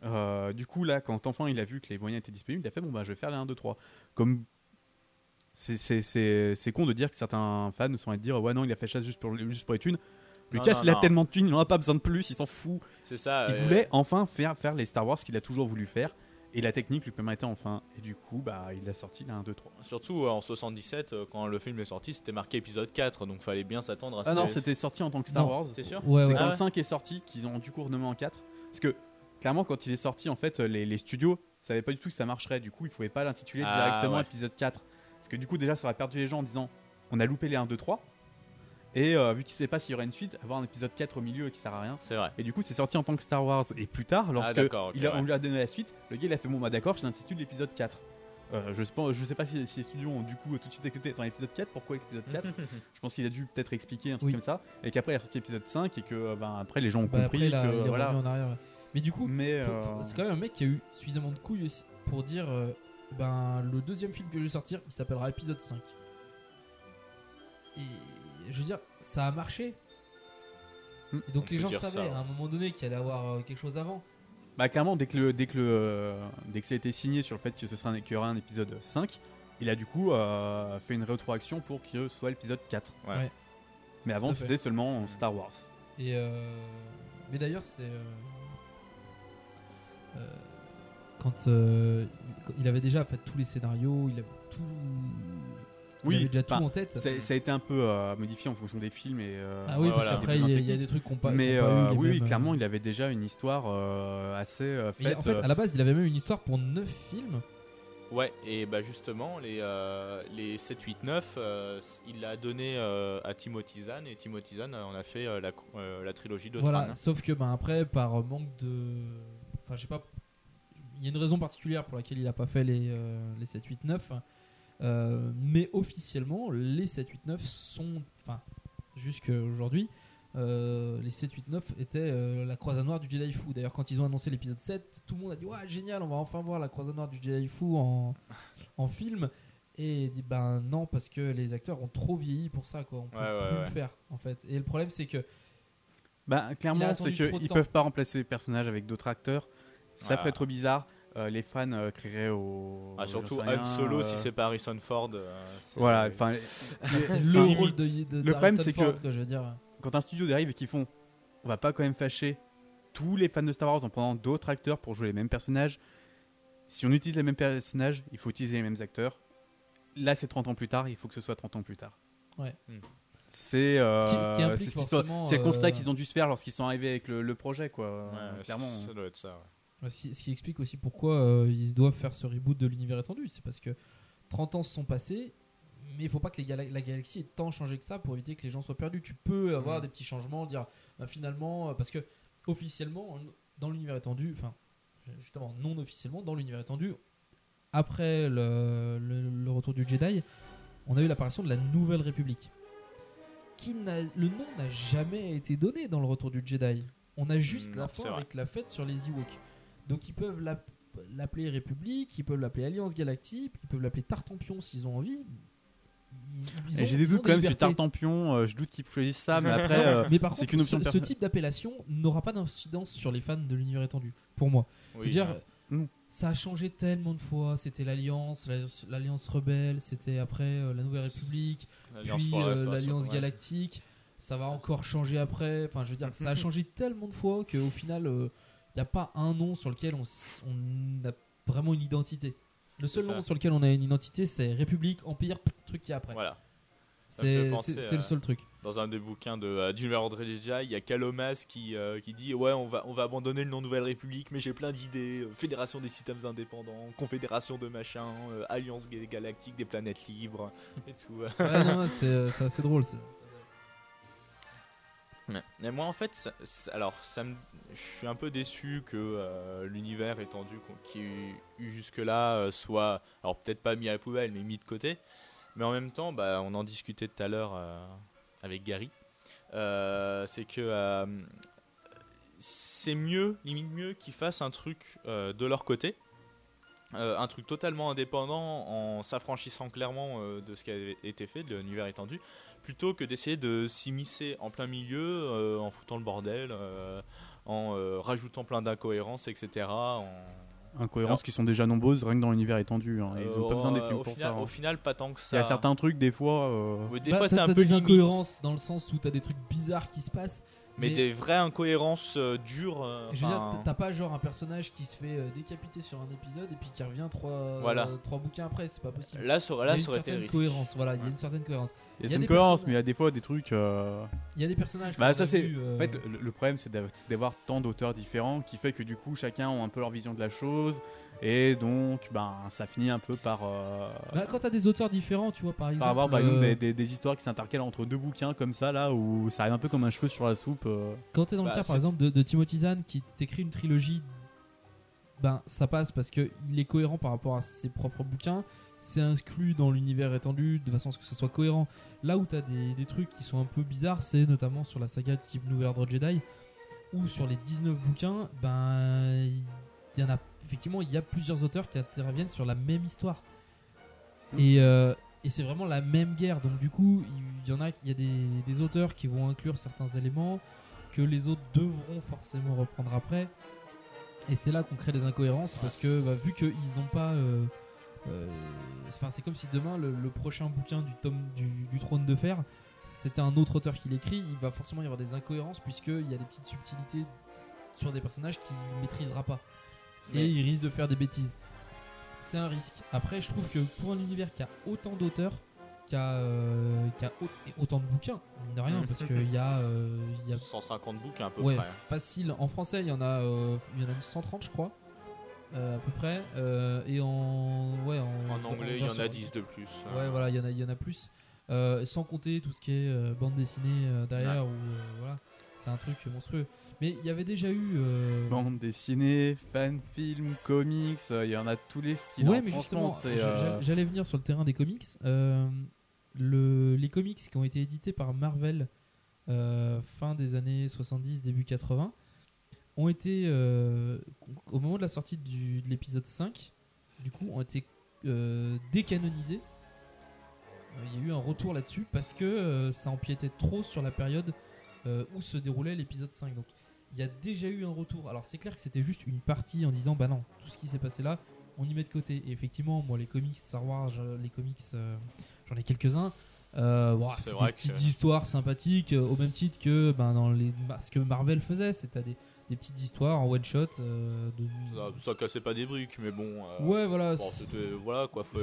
Euh, du coup, là, quand enfin il a vu que les moyens étaient disponibles, il a fait bon, bah, je vais faire les 1, 2, 3. Comme c'est- c'est c'est- c'est con de dire que certains fans sont à dire ouais, non, il a fait ça juste pour, juste pour les thunes. Lucas, non, il a non. tellement de thunes, il en a pas besoin de plus, il s'en fout. C'est ça. Il euh, voulait enfin faire, faire les Star Wars qu'il a toujours voulu faire. Et la technique lui permettait enfin. Et du coup, bah, il a sorti la 1, 2, 3. Surtout euh, en 77, euh, quand le film est sorti, c'était marqué épisode 4, donc fallait bien s'attendre à ce Ah non, c'était sorti en tant que Star Non. Wars. T'es sûr Ouais, C'est ouais. quand Ah le ouais 5 est sorti qu'ils ont du coup renommé en 4. Parce que, clairement, quand il est sorti, en fait, les, les studios savaient pas du tout que ça marcherait. Du coup, ils pouvaient pas l'intituler Ah, directement ouais. épisode 4. Parce que du coup, déjà, ça aurait perdu les gens en disant on a loupé les 1, 2, 3. Et euh, vu qu'il sait pas s'il y aura une suite, avoir un épisode 4 au milieu qui sert à rien. C'est vrai. Et du coup, c'est sorti en tant que Star Wars. Et plus tard, lorsque d'accord, ok, il a- ouais. on lui a donné la suite, le gars il a fait Bon, bah d'accord, je l'intitule l'épisode 4. Euh, je, sais pas, je sais pas si, si les studios ont du coup tout de suite écouté dans l'épisode 4. Pourquoi épisode 4 Je pense qu'il a dû peut-être expliquer un truc Oui. comme ça. Et qu'après il a sorti l'épisode 5 et que ben, après les gens ont Bah, compris après, là, que il est voilà. en arrière. Mais du coup, euh, c'est quand même un mec qui a eu suffisamment de couilles aussi pour dire euh, ben le deuxième film que je vais sortir, il s'appellera épisode 5. Et je veux dire, ça a marché. Hmm. Et donc On les gens ça, savaient ouais. à un moment donné qu'il allait avoir euh, quelque chose avant. bah, clairement, dès que, le, dès, que le, euh, dès que ça a été signé sur le fait que ce sera un- qu'il y aura un épisode 5, il a du coup euh, fait une rétroaction pour que ce soit l'épisode 4. Ouais. Ouais. Mais avant c'était seulement Star Wars. Et euh, mais d'ailleurs, c'est euh, euh, quand euh, il- avait déjà fait tous les scénarios, il avait tout il avait déjà tout en tête. ça, ça a été un peu euh, modifié en fonction des films et. euh, Ah oui, parce voilà, qu'après, des il y a- y a des trucs qu'on pas- Mais pas eu euh, oui, oui, clairement, euh, il avait déjà une histoire euh, assez euh, faite. en fait, euh, à la base, il avait même une histoire pour 9 films. Ouais, et bah justement, les, euh, les 7, 8, 9, euh, il l'a donné euh, à Timothy Zahn, et Timothy Zahn en a fait euh, la, euh, la trilogie de Voilà, Tran. sauf que ben, après, par manque de. Enfin, je sais pas. Il y a une raison particulière pour laquelle il a pas fait les, euh, les 7, 8, 9. euh, mais officiellement, les 7, 8, 9 sont. Enfin, jusqu'à aujourd'hui, euh, les 7, 8, 9 étaient euh, la croisade noire du Jedi Fu. D'ailleurs, quand ils ont annoncé l'épisode 7, tout le monde a dit Ouais, génial, on va enfin voir la croisade noire du Jedi Fu en, en film. Et il dit Ben non, parce que les acteurs ont trop vieilli pour ça, quoi. On peut Ouais, plus ouais. le faire, en fait. Et le problème, c'est que. Bah, clairement, c'est qu'ils temps. peuvent pas remplacer les personnages avec d'autres acteurs. Ça ferait trop bizarre. Euh, les fans euh, crieraient au. Ah, surtout Han Solo, euh, si c'est pas Harrison Ford. euh, Voilà, enfin. Le rôle de, de le problème, c'est que quoi, je veux dire. quand un studio arrive et qu'ils font, on va pas quand même fâcher tous les fans de Star Wars en prenant d'autres acteurs pour jouer les mêmes personnages. Si on utilise les mêmes personnages, il faut utiliser les mêmes acteurs. Là, c'est 30 ans plus tard, il faut que ce soit 30 ans plus tard. Ouais. C'est euh, Ce qui- ce qui implique c'est ce le constat qu'ils ont dû se faire lorsqu'ils sont arrivés avec le, le projet, quoi. Ouais, Euh, ça- clairement. Ça doit être ça. ouais. Ouais, Ce qui, explique aussi pourquoi euh, ils doivent faire ce reboot de l'univers étendu. C'est parce que 30 ans se sont passés, mais il faut pas que les la galaxie ait tant changé que ça pour éviter que les gens soient perdus. Tu peux avoir Mm. des petits changements, dire bah, finalement, euh, parce que officiellement, en- dans l'univers étendu, enfin, justement, non officiellement, dans l'univers étendu, après le, le- le retour du Jedi, on a eu l'apparition de la Nouvelle République. Qui le nom n'a jamais été donné dans le retour du Jedi. On a juste Non, la fin avec la fête sur les Ewoks. Donc ils peuvent l'app- l'appeler République, ils peuvent l'appeler Alliance Galactique, ils peuvent l'appeler Tartampion s'ils ont envie. Ils- ils Et ont- J'ai des doutes quand même sur. Tartampion, euh, je doute qu'ils choisissent ça, mais après, euh, mais par c'est contre, qu'une option ce, type d'appellation n'aura pas d'incidence sur les fans de l'univers étendu, pour moi. Je veux dire, ouais. Mm. ça a changé tellement de fois. C'était l'Alliance, l'Alliance- Rebelle, c'était après euh, la Nouvelle République, L'Alliance puis euh, l'Alliance ouais. Galactique. Ça va encore changer après. Enfin, je veux dire, ça a changé tellement de fois qu'au final, n'y a pas un nom sur lequel on, a vraiment une identité. Le seul nom sur lequel on a une identité, c'est République, Empire, truc qui est après. Voilà. C'est le seul truc. Dans un des bouquins de euh, numéro de Jedi, il y a Kalomas qui, euh, qui dit Ouais, on va, on va abandonner le nom Nouvelle République, mais j'ai plein d'idées. euh, Fédération des systèmes indépendants, Confédération de machin, euh, Alliance ga- galactique des planètes libres, et tout. Ouais, non, c'est assez drôle. Mais moi en fait, alors je suis un peu déçu que euh, l'univers étendu qui est eu jusque-là euh, soit, alors peut-être pas mis à la poubelle, mais mis de côté. Mais en même temps, bah, on en discutait tout à l'heure euh, avec Gary. C'est que c'est mieux, limite mieux qu'ils fassent un truc de leur côté. Un truc totalement indépendant en s'affranchissant clairement de ce qui avait été fait, de l'univers étendu, plutôt que d'essayer de s'immiscer en plein milieu euh, en foutant le bordel, euh, en euh, rajoutant plein d'incohérences, etc. En... Incohérences qui sont déjà nombreuses, rien que dans l'univers étendu. hein. Ils ont pas besoin des films au pour final, ça. hein. Au final, pas tant que ça. Il y a certains trucs, des fois. euh, Ouais, des Bah, fois, c'est un peu des limite, incohérences dans le sens où t'as des trucs bizarres qui se passent. mais, des vraies incohérences euh, dures. euh, Je veux dire, t'as pas genre un personnage qui se fait euh, décapiter sur un épisode et puis qui revient trois, Voilà. euh, trois bouquins après, c'est pas possible. Là, ça- là, il y a une ça aurait été certaine le risque. cohérence. Voilà, il y a une certaine cohérence. Il y a une cohérence, mais il y a des fois des trucs. euh, Il y a des personnages. Bah, ça c'est. euh, En fait, le, le problème c'est d'av- c'est d'avoir tant d'auteurs différents qui fait que du coup chacun a un peu leur vision de la chose et donc ben ça finit un peu par. euh, bah, quand t'as des auteurs différents, tu vois, par exemple. par avoir par exemple euh, des, des- des histoires qui s'intercalent entre deux bouquins comme ça là où ça arrive un peu comme un cheveu sur la soupe. euh. Quand t'es dans Bah, le cas, c'est- par exemple, de, de Timothy Zahn qui t'écrit une trilogie, ben ça passe parce que il est cohérent par rapport à ses propres bouquins. C'est inclus dans l'univers étendu de façon à ce que ça soit cohérent. Là où t'as des, des trucs qui sont un peu bizarres, c'est notamment sur la saga de type Nouvel Ordre Jedi, où sur les 19 bouquins, ben il y en a effectivement il y a plusieurs auteurs qui interviennent sur la même histoire. Et, euh, et c'est vraiment la même guerre. Donc du coup, il y en a, il y a des, des auteurs qui vont inclure certains éléments que les autres devront forcément reprendre après. Et c'est là qu'on crée des incohérences parce que bah, vu qu'ils n'ont pas, euh, c'est comme si demain le, le prochain bouquin du tome du, du trône de fer, c'était un autre auteur qui l'écrit, il va forcément y avoir des incohérences puisqu'il y a des petites subtilités sur des personnages qu'il ne maîtrisera pas. Et il risque de faire des bêtises. C'est un risque. Après, je trouve que pour un univers qui a autant d'auteurs, qui a, euh, qui a au- autant de bouquins, mine de rien, parce qu'il y a, euh, y a 150 bouquins à peu ouais, près. facile. En français, il y en a, euh, il y en a 130, je crois, euh, à peu près. euh, et en, ouais, en, En anglais, il y en a 10 de plus. Ouais, voilà, il y en a, il y en a plus. Euh, sans compter tout ce qui est euh, bande dessinée euh, derrière, Ouais. où euh, voilà, c'est un truc monstrueux. Mais il y avait déjà eu. euh, Bande dessinée, fan film, comics, euh, il y en a tous les styles. Ouais, hein. mais Franchement, justement, euh, j'allais venir sur le terrain des comics. Euh, le, les comics qui ont été édités par Marvel euh, fin des années 70, début 80 ont été, euh, au moment de la sortie du, de l'épisode 5, du coup, ont été euh, décanonisés. Euh, Il y a eu un retour là-dessus parce que ça empiétait trop sur la période où se déroulait l'épisode 5. Donc il y a déjà eu un retour. Alors c'est clair que c'était juste une partie en disant bah non, tout ce qui s'est passé là, on y met de côté. Et effectivement, moi les comics Star Wars, les comics, j'en ai quelques-uns. Euh, C'est des que- petites histoires sympathiques, euh, au même titre que ben, dans les, ce que Marvel faisait, c'était des, des petites histoires en one shot. euh, de... Ça, ça cassait pas des briques, mais bon. euh, Ouais, voilà. bon, c'était voilà quoi. Faut,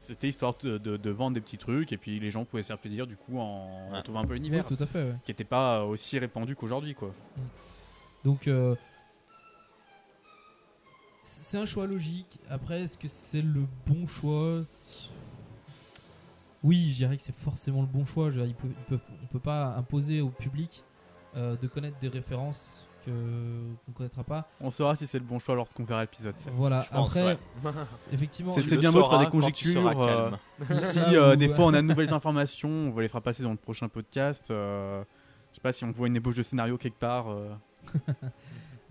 C'était histoire de, de- de vendre des petits trucs et puis les gens pouvaient se faire plaisir du coup en Ouais. retrouvant un peu l'univers. Ouais, tout à fait, ouais. Qui n'était pas aussi répandu qu'aujourd'hui quoi. Donc, euh, c'est un choix logique. Après, est-ce que c'est le bon choix? Oui, je dirais que c'est forcément le bon choix. Je veux dire, il peut, il peut- on peut pas imposer au public euh, de connaître des références que qu'on connaîtra pas. On saura si c'est le bon choix lorsqu'on verra l'épisode 7. Voilà. je pense, Après, ouais. effectivement, C'est bien beau de faire des conjectures. euh, si euh, des fois on a de nouvelles informations, on va les fera passer dans le prochain podcast. euh, je sais pas si on voit une ébauche de scénario quelque part. euh,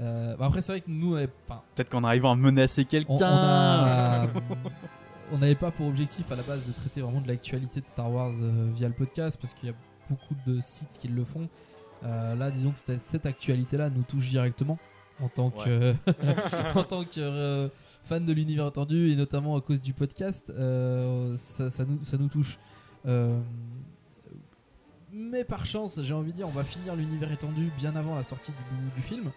euh, bah après, c'est vrai que nous, Peut-être qu'en arrivant à menacer on, quelqu'un. on n'avait pas pour objectif à la base de traiter vraiment de l'actualité de Star Wars euh, via le podcast parce qu'il y a beaucoup de sites qui le font. Euh, là, disons que cette, cette actualité-là nous touche directement en tant que, en tant que euh, fan de l'univers étendu et notamment à cause du podcast. euh, ça, ça nous, ça nous touche. Euh, mais par chance, j'ai envie de dire, on va finir l'univers étendu bien avant la sortie du, du film.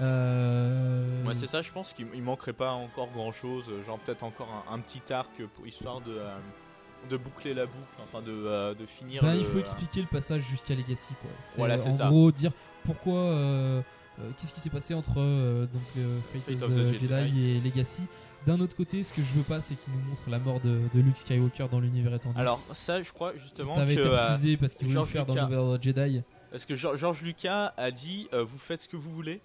Euh, Ouais, c'est ça, je pense qu'il il manquerait pas encore grand chose, genre peut-être encore un, un petit arc pour histoire de, euh, de boucler la boucle, enfin de, euh, de finir. Ben, le- il faut expliquer le passage jusqu'à Legacy. Quoi. C'est, Voilà, c'est en ça. gros, dire pourquoi. euh, euh, qu'est-ce qui s'est passé entre donc, Fate, Fate of, the Jedi, Jedi. et Legacy. D'un autre côté, ce que je veux pas, c'est qu'il nous montre la mort de, de Luke Skywalker dans l'univers étendu. Alors, ça, je crois justement ça avait que. été refusé parce qu'il voulait le faire dans l'univers Jedi. Parce que Geor- George Lucas a dit vous faites ce que vous voulez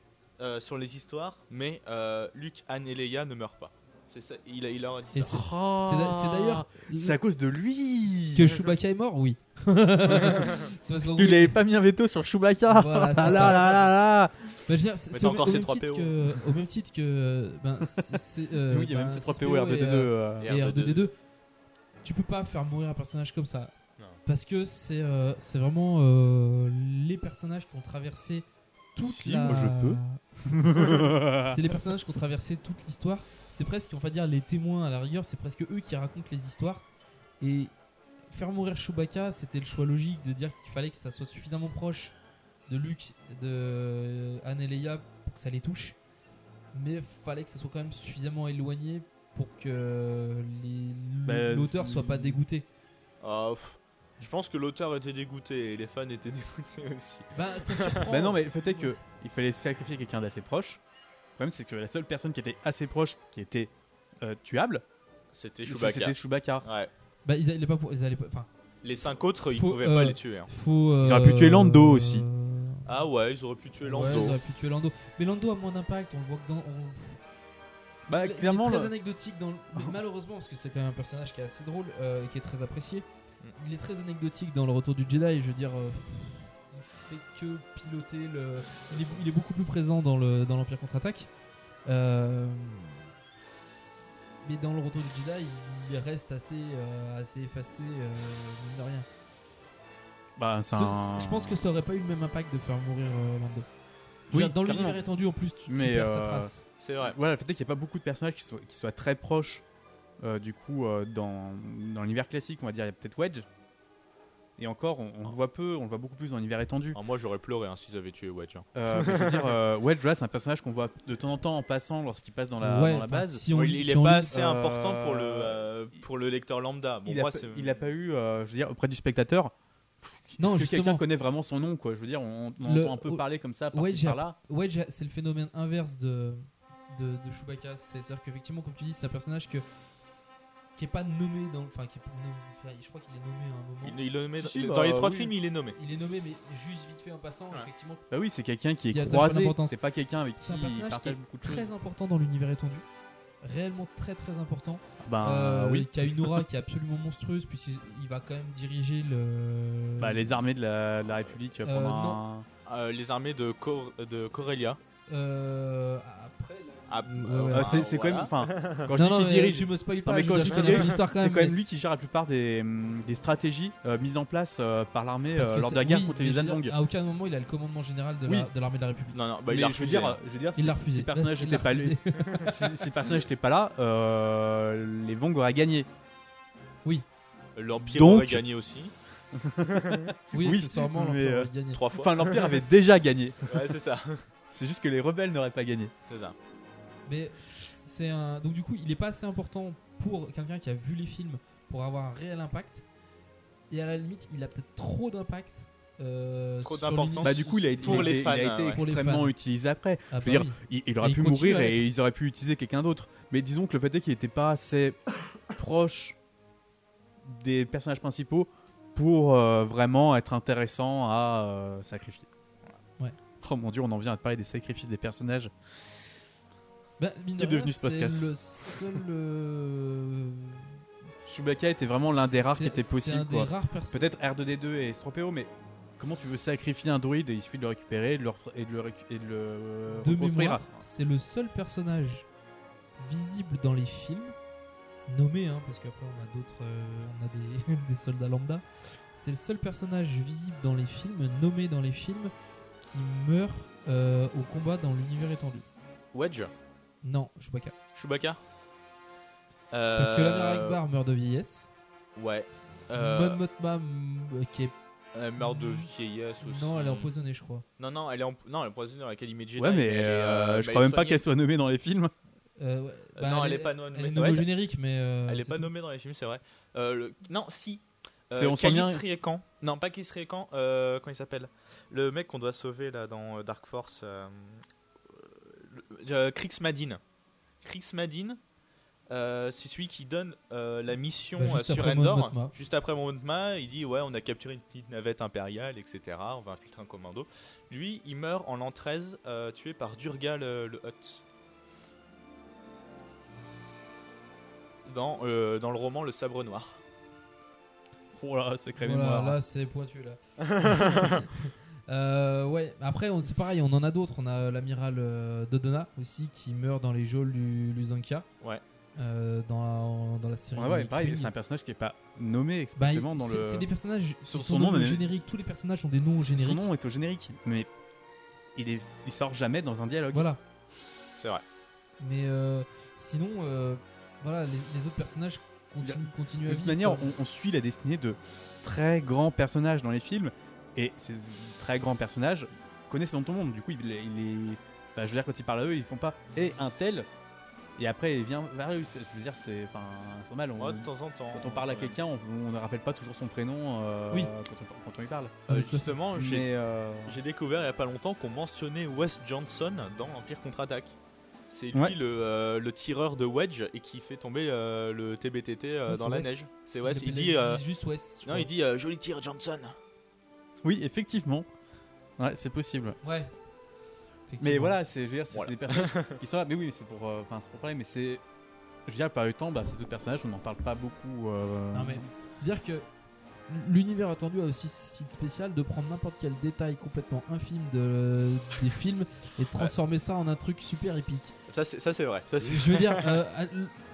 sur les histoires, mais euh, Luke, Anne et Leia ne meurent pas. C'est ça, il a, il a dit ça. c'est, c'est d'a- c'est d'ailleurs C'est à cause de lui que Chewbacca est mort, oui. c'est parce qu'en Tu gros, n'avais pas mis un veto sur Chewbacca Voilà, Ah là là là là Bah, c'est, encore ces même 3 titre PO. que, au même titre que ben, c'est, c'est, euh, Oui, il y a même ben, ces 3 C3PO PO RDD2. et, euh, euh, Et et R2D2. R2D2, tu peux pas faire mourir un personnage comme ça. Non. Parce que c'est euh, c'est vraiment euh, les personnages qui ont traversé toute Si, la. moi, je peux. c'est les personnages qui ont traversé toute l'histoire. C'est presque, on va dire, les témoins à la rigueur, c'est presque eux qui racontent les histoires. Et faire mourir Chewbacca, c'était le choix logique de dire qu'il fallait que ça soit suffisamment proche de Luke, de Anne et Leia pour que ça les touche. Mais fallait que ça soit quand même suffisamment éloigné pour que Bah, l'auteur soit pas dégoûté. Ah, pff, je pense que l'auteur était dégoûté et les fans étaient dégoûtés aussi. Bah, ça surprend. Bah non, mais le fait est que il fallait sacrifier quelqu'un d'assez proche. Le problème, c'est que la seule personne qui était assez proche, qui était euh, tuable, C'était c'était Chewbacca. Ouais. Bah, ils allaient pas pour. Ils allaient pas. Enfin, Les cinq autres, ils Faut, pouvaient euh, pas les tuer. hein. faut. Ils auraient pu tuer Lando euh, aussi. Ah ouais, ils auraient pu tuer Ouais, Lando. ils auraient pu tuer Lando. Mais Lando a moins d'impact, on le voit que dans. on- Bah, il, il clairement, est très anecdotique dans le- malheureusement parce que c'est quand même un personnage qui est assez drôle euh, et qui est très apprécié. Mm. Il est très anecdotique dans le Retour du Jedi. Je veux dire, euh, fait que piloter le. Il est, il est beaucoup plus présent dans le dans l'Empire contre-attaque. Euh, mais dans le Retour du Jedi, il reste assez euh, assez effacé euh, mine de rien. Bah, Ce- un- Je pense que ça aurait pas eu le même impact de faire mourir euh, Lando. Oui, dire, dans l'univers étendu en plus, tu, tu Mais, perds sa trace. C'est vrai. Voilà, le fait qu'il n'y a pas beaucoup de personnages qui soient, qui soient très proches. euh, du coup, euh, dans, dans l'univers classique, on va dire, il y a peut-être Wedge. Et encore, on, on le voit peu, on le voit beaucoup plus dans l'univers étendu. Alors, moi, j'aurais pleuré hein, s'ils avaient tué Wedge. hein. Euh, je veux dire, euh, Wedge, là, c'est un personnage qu'on voit de temps en temps en passant lorsqu'il passe dans la, Ouais, dans la enfin, base. si on il, il si est on pas lit- assez euh, important pour le, euh, pour le lecteur lambda. Bon, il, a moi, il a pas eu, euh, je veux dire, auprès du spectateur. Non, Est-ce que quelqu'un connaît vraiment son nom, quoi? Je veux dire, on, on Le- entend un peu parler comme ça, par Wedge, par là. Wedge, c'est le phénomène inverse de, de, de Chewbacca. C'est-à-dire qu'effectivement, comme tu dis, c'est un personnage que, qui est pas nommé dans. Enfin, qui est pas nommé- enfin, je crois qu'il est nommé à un moment. il, il est nommé- Si, si, dans bah, les trois oui. films, il est nommé. Il est nommé, mais juste vite fait en passant, effectivement. Bah oui, c'est quelqu'un qui est croisé. C'est pas quelqu'un avec qui il partage est beaucoup de choses. très important dans l'univers étendu. Réellement très très important. Ben, Euh, oui. Qui a une aura qui est absolument monstrueuse, puisqu'il il va quand même diriger le. Bah, les armées de la, de la République Euh, pendant un- Euh, les armées de, Cor- de Corellia. Euh. Ah, Ouais, ouais. Euh, c'est c'est quand même. Enfin, quand Non, je dis non, qu'il mais dirige. tu me spoil pas, mais je quand je dis dirige, l'histoire quand c'est même, quand même mais- lui qui gère la plupart des, hum, des stratégies euh, mises en place euh, par l'armée Parce euh, que lors de c'est- la guerre oui, contre mais les je veux dire. À aucun moment il a le commandement général de Oui. la- de l'armée de la République. Non, non, bah, il a je veux refusé. dire, hein. je veux dire, Il si- l'a refusé. Si le personnage Il n'était l'a pas lui, refusé. si, si le personnage n'était pas là, euh, les Vong auraient gagné. Oui. L'Empire Donc- aurait gagné aussi. Oui, accessoirement, l'Empire euh, aurait gagné. Trois fois. Enfin, l'Empire avait déjà gagné. Ouais, c'est ça. C'est juste que les rebelles n'auraient pas gagné. C'est ça. Mais c'est un. Donc du coup, il est pas assez important pour quelqu'un qui a vu les films pour avoir un réel impact. Et à la limite, il a peut-être trop d'impact. euh, Trop sur d'importance. Bah, du coup, il a été, Pour il a les fans, il a été ouais. Pour les extrêmement fans. utilisé après. Ah, je veux bah dire, oui. il, il aurait Et pu il mourir et ils auraient pu utiliser quelqu'un d'autre. Mais disons que le fait est qu'il n'était pas assez proche des personnages principaux pour euh, vraiment être intéressant à euh, sacrifier. Ouais. Oh mon dieu, on en vient à te parler des sacrifices des personnages. Bah, Qui est devenu ce c'est podcast le seul. euh, Chewbacca était vraiment l'un des rares qui était possible. Peut-être R2D2 et S3PO, mais comment tu veux sacrifier un droïde Il suffit de le récupérer et de le, et de le, récu- et de le de reconstruire. mémoire, c'est le seul personnage visible dans les films, nommé, hein, parce qu'après on a d'autres, euh, on a des, des soldats lambda. C'est le seul personnage visible dans les films, nommé dans les films, qui meurt euh, au combat dans l'univers étendu. Wedge Non, Chewbacca. Chewbacca Parce que l'Amir Euh, Akbar meurt de vieillesse. Ouais. Mon Euh, Mothma, mm, qui est. elle meurt de vieillesse aussi. Non, elle est empoisonnée, je crois. Non, non, elle est, emp- non, elle est empoisonnée dans l'Académie Jedi. Ouais, mais elle est, euh, euh, je crois elle même pas qu'elle soit nommée dans les films. Euh, ouais, Euh, bah, non, elle est pas nommée. Elle est nommée au elle- générique, mais. euh, Elle est c'est pas tout. nommée dans les films, c'est vrai. Euh, le- Non, si. Euh, C'est- on sent bien- Calice Riekan. Non, pas Riekan. Euh, comment il s'appelle? Le mec qu'on doit sauver là dans euh, Dark Force. Euh, Krix Madin. Krix Madin. euh, c'est celui qui donne euh, la mission Bah, euh, juste sur après Mon Endor. Juste après Mon Mothma, il dit ouais, on a capturé une petite navette impériale, etc. On va infiltrer un commando. Lui, il meurt en l'an 13, euh, tué par Durga le, le Hutt. Dans, euh, dans le roman Le Sabre Noir. Oh là, sacré Voilà, mémoire. là c'est pointu là. Euh, ouais, après on- c'est pareil, on en a d'autres. On a l'amiral euh, Dodona aussi qui meurt dans les geôles du Lusanka. Ouais. Euh, dans, la, dans la série. Ouais, ouais, pareil, c'est un personnage qui est pas nommé Bah, expressément dans c'est- le. C'est des personnages Sur son nom, mais- générique. Tous les personnages ont des noms au générique. Son nom est au générique, mais il, est, il sort jamais dans un dialogue. Voilà. C'est vrai. Mais euh, sinon, euh, voilà, les, les autres personnages continuent, continuent à De toute manière, on, on suit la destinée de très grands personnages dans les films, et ces très grands personnages connaissent dans tout le monde. Du coup, il, est- il est. bah, je veux dire, quand ils parlent à eux, ils font pas et un tel, et après il vient vers eux. Je veux dire, c'est enfin, c'est normal. On, Ouais, de temps en temps. quand on parle à quelqu'un, on, on ne rappelle pas toujours son prénom euh, Oui. quand, on, quand on lui parle. Euh, justement, j'ai euh, j'ai découvert il y a pas longtemps qu'on mentionnait Wes Johnson dans Empire contre-attaque. C'est lui Ouais. le, euh, le tireur de Wedge et qui fait tomber euh, le TBTT euh, Ouais, dans c'est la Wes. neige. C'est Wes. Il dit. euh, il dit juste Wes. Non, crois. il dit euh, joli tir Johnson. Oui, effectivement, ouais, c'est possible. Ouais. Mais voilà, c'est je veux dire, c'est Voilà. des personnages qui sont là. Mais oui, c'est pour, euh, enfin, c'est pour parler. Mais c'est, je veux dire, par le temps, bah, ces autres personnages, on n'en parle pas beaucoup. euh, Non mais dire que l'univers attendu a aussi ce site spécial de prendre n'importe quel détail complètement infime de, des films et de transformer ça en un truc super épique. Ça, c'est ça, c'est vrai. Ça, c'est- Je veux dire, euh,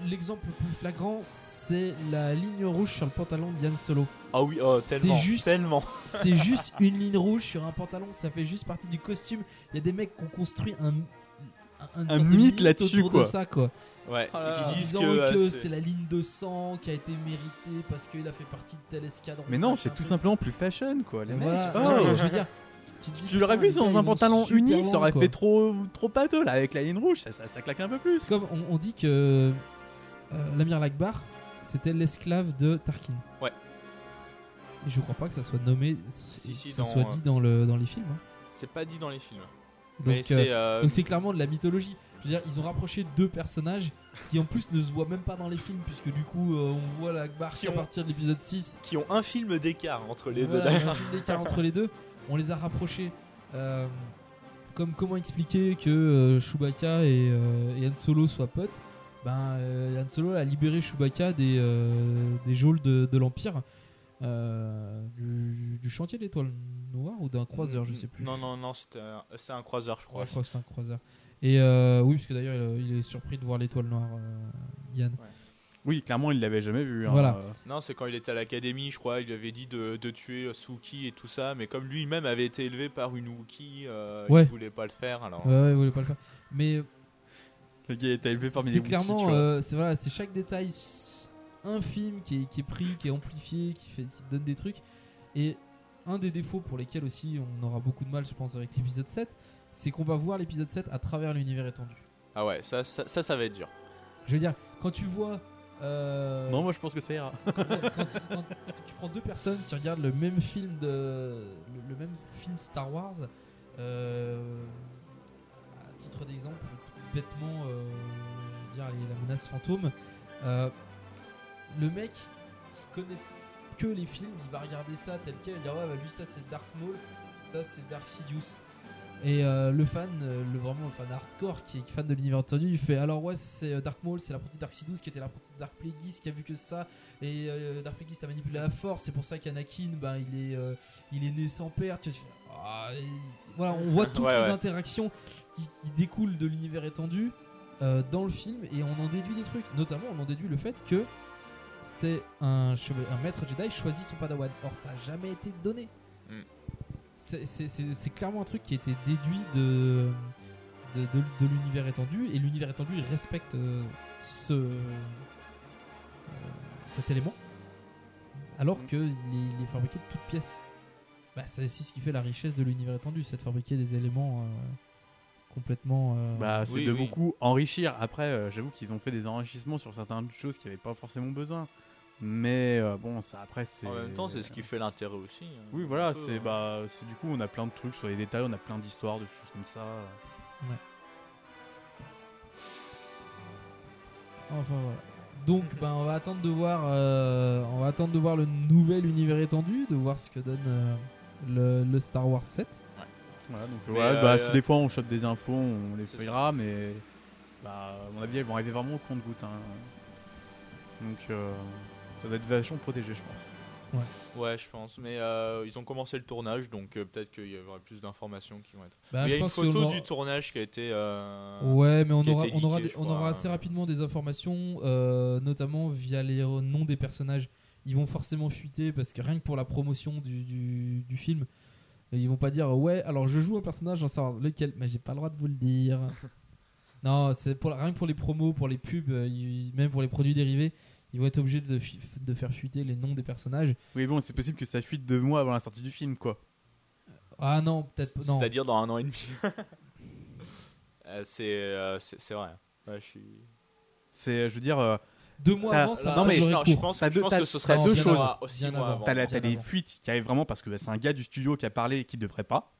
l'exemple le plus flagrant, c'est la ligne rouge sur le pantalon de Yann Solo. Ah oui, oh, tellement. C'est juste- Tellement. C'est juste une ligne rouge sur un pantalon, ça fait juste partie du costume. Il y a des mecs qui ont construit un, Un mythe là-dessus, autour quoi. De ça, quoi. Ouais, Oh là là. qui disent Disant que, euh, c'est la ligne de sang qui a été méritée parce qu'il a fait partie de tel escadron. Mais non, c'est tout simplement plus fashion quoi. Les mecs. voilà. Oh. Non, mais je veux dire, tu, l'aurais vu dans un pantalon uni, ça aurait quoi. fait trop trop pâteux là avec la ligne rouge, ça, ça, ça claque un peu plus. Comme on, on dit que euh, l'Amir Lakbar, c'était l'esclave de Tarkin. Ouais. Et je crois pas que ça soit nommé, Si, si, que ça dans, soit euh, dit dans, le, dans les films. hein. C'est pas dit dans les films. Donc euh, euh, c'est clairement de la mythologie. Je veux dire, ils ont rapproché deux personnages qui en plus ne se voient même pas dans les films, puisque du coup, euh, on voit l'Akbar Qui ont- partir de l'épisode 6. qui ont un film d'écart entre les Voilà, deux il y a d'ailleurs. un film d'écart entre les deux. On les a rapprochés. Euh, comme comment expliquer que euh, Chewbacca et, euh, et Han Solo soient potes Ben, euh, Han Solo a libéré Chewbacca des, euh, des geôles de, de l'Empire. euh, du, du chantier de l'étoile noire ou d'un croiseur, je sais plus. Non, non, non, c'était un, c'était un croiseur, je crois. Ouais, je crois que c'est un croiseur. Et euh, oui, parce que d'ailleurs, il, il est surpris de voir l'étoile noire, euh, Yann. Oui, clairement, il l'avait jamais vu. hein. Voilà. Euh, Non, c'est quand il était à l'académie, je crois, il lui avait dit de, de tuer euh, Suki et tout ça, mais comme lui-même avait été élevé par une Wookiee, euh, Ouais. il voulait pas le faire. Alors... Ouais, ouais, il voulait pas le faire. Mais Le gars était élevé parmi les c'est Wookiees, clairement, euh, c'est voilà, c'est chaque détail infime qui est, qui est pris, qui est amplifié, qui fait, qui donne des trucs. Et un des défauts pour lesquels aussi on aura beaucoup de mal, je pense, avec l'épisode 7, c'est qu'on va voir l'épisode 7 à travers l'univers étendu. Ah ouais, ça, ça, ça, ça va être dur. Je veux dire, quand tu vois. euh, Non, moi je pense que ça ira. quand, quand- quand tu prends deux personnes qui regardent le même film de le, le même film Star Wars euh, à titre d'exemple tout bêtement euh, je veux dire les- la menace fantôme euh, le mec qui connaît que les films il va regarder ça tel quel il va dire ouais bah, lui ça c'est Dark Maul ça c'est Dark Sidious et euh, le fan, euh, le vraiment le fan hardcore qui est fan de l'univers entendu, il fait alors ouais c'est euh, Dark Maul, c'est l'apprenti de Dark Sidious qui était l'apprenti de Dark Plagueis qui a vu que ça et euh, Dark Plagueis a manipulé la force, c'est pour ça qu'Anakin ben il est il est né sans père. Tu vois, tu ah, et voilà, on voit toutes Ouais, les ouais. interactions qui, qui découlent de l'univers étendu dans le film et on en déduit des trucs. Notamment, on en déduit le fait que c'est un, un maître Jedi choisit son Padawan. Or, ça a jamais été donné. C'est- clairement un truc qui a été déduit de, de, de- de l'univers étendu et l'univers étendu il respecte euh, ce, euh, cet élément alors Mm. que il est, il est fabriqué de toutes pièces. Bah, c'est aussi ce qui fait la richesse de l'univers étendu, c'est de fabriquer des éléments euh, complètement. euh, Bah, c'est Oui, de oui. beaucoup enrichir. Après, euh, j'avoue qu'ils ont fait des enrichissements sur certaines choses qui n'avaient pas forcément besoin. Mais euh, bon, ça après, c'est. En même temps, c'est ce qui fait l'intérêt aussi. hein. Oui, voilà, c'est hein. bah, c'est du coup, on a plein de trucs sur les détails, on a plein d'histoires, de choses comme ça. Enfin voilà. Donc ben on va attendre de voir euh, on va attendre de voir le nouvel univers étendu, de voir ce que donne euh, le, le Star Wars 7. Voilà, donc voilà, euh, bah, euh, si des fois on chope des infos, on les fouillera, mais bah, à mon avis, elles vont arriver vraiment au compte-goutte. hein. Donc, euh, ça doit être vachement protégé, je pense. Ouais, je pense. Mais euh, ils ont commencé le tournage, donc euh, peut-être qu'il y aura plus d'informations qui vont être. Bah, il y a une photo aura- du tournage qui a été. euh, Ouais, mais on aura, on, aura, des- on aura assez rapidement des informations, euh, notamment via les noms des personnages. Ils vont forcément fuiter parce que rien que pour la promotion du, du, du film, ils vont pas dire ouais, alors je joue un personnage Star Wars, lequel Mais j'ai pas le droit de vous le dire. non, c'est pour, rien que pour les promos, pour les pubs, même pour les produits dérivés, ils vont être obligés de, fi- de faire fuiter les noms des personnages. Oui, bon, c'est possible que ça fuite deux mois avant la sortie du film, quoi. Ah non, peut-être non. C'est-à-dire dans un an et demi. Euh, c'est euh, c'est vrai. Ouais, je suis. C'est, je veux dire, euh, Deux mois avant, ça non, mais non, je court. pense, je deux- pense que ce serait deux choses. T'as, les avant. fuites qui arrivent vraiment parce que bah, c'est un gars du studio qui a parlé et qui devrait pas.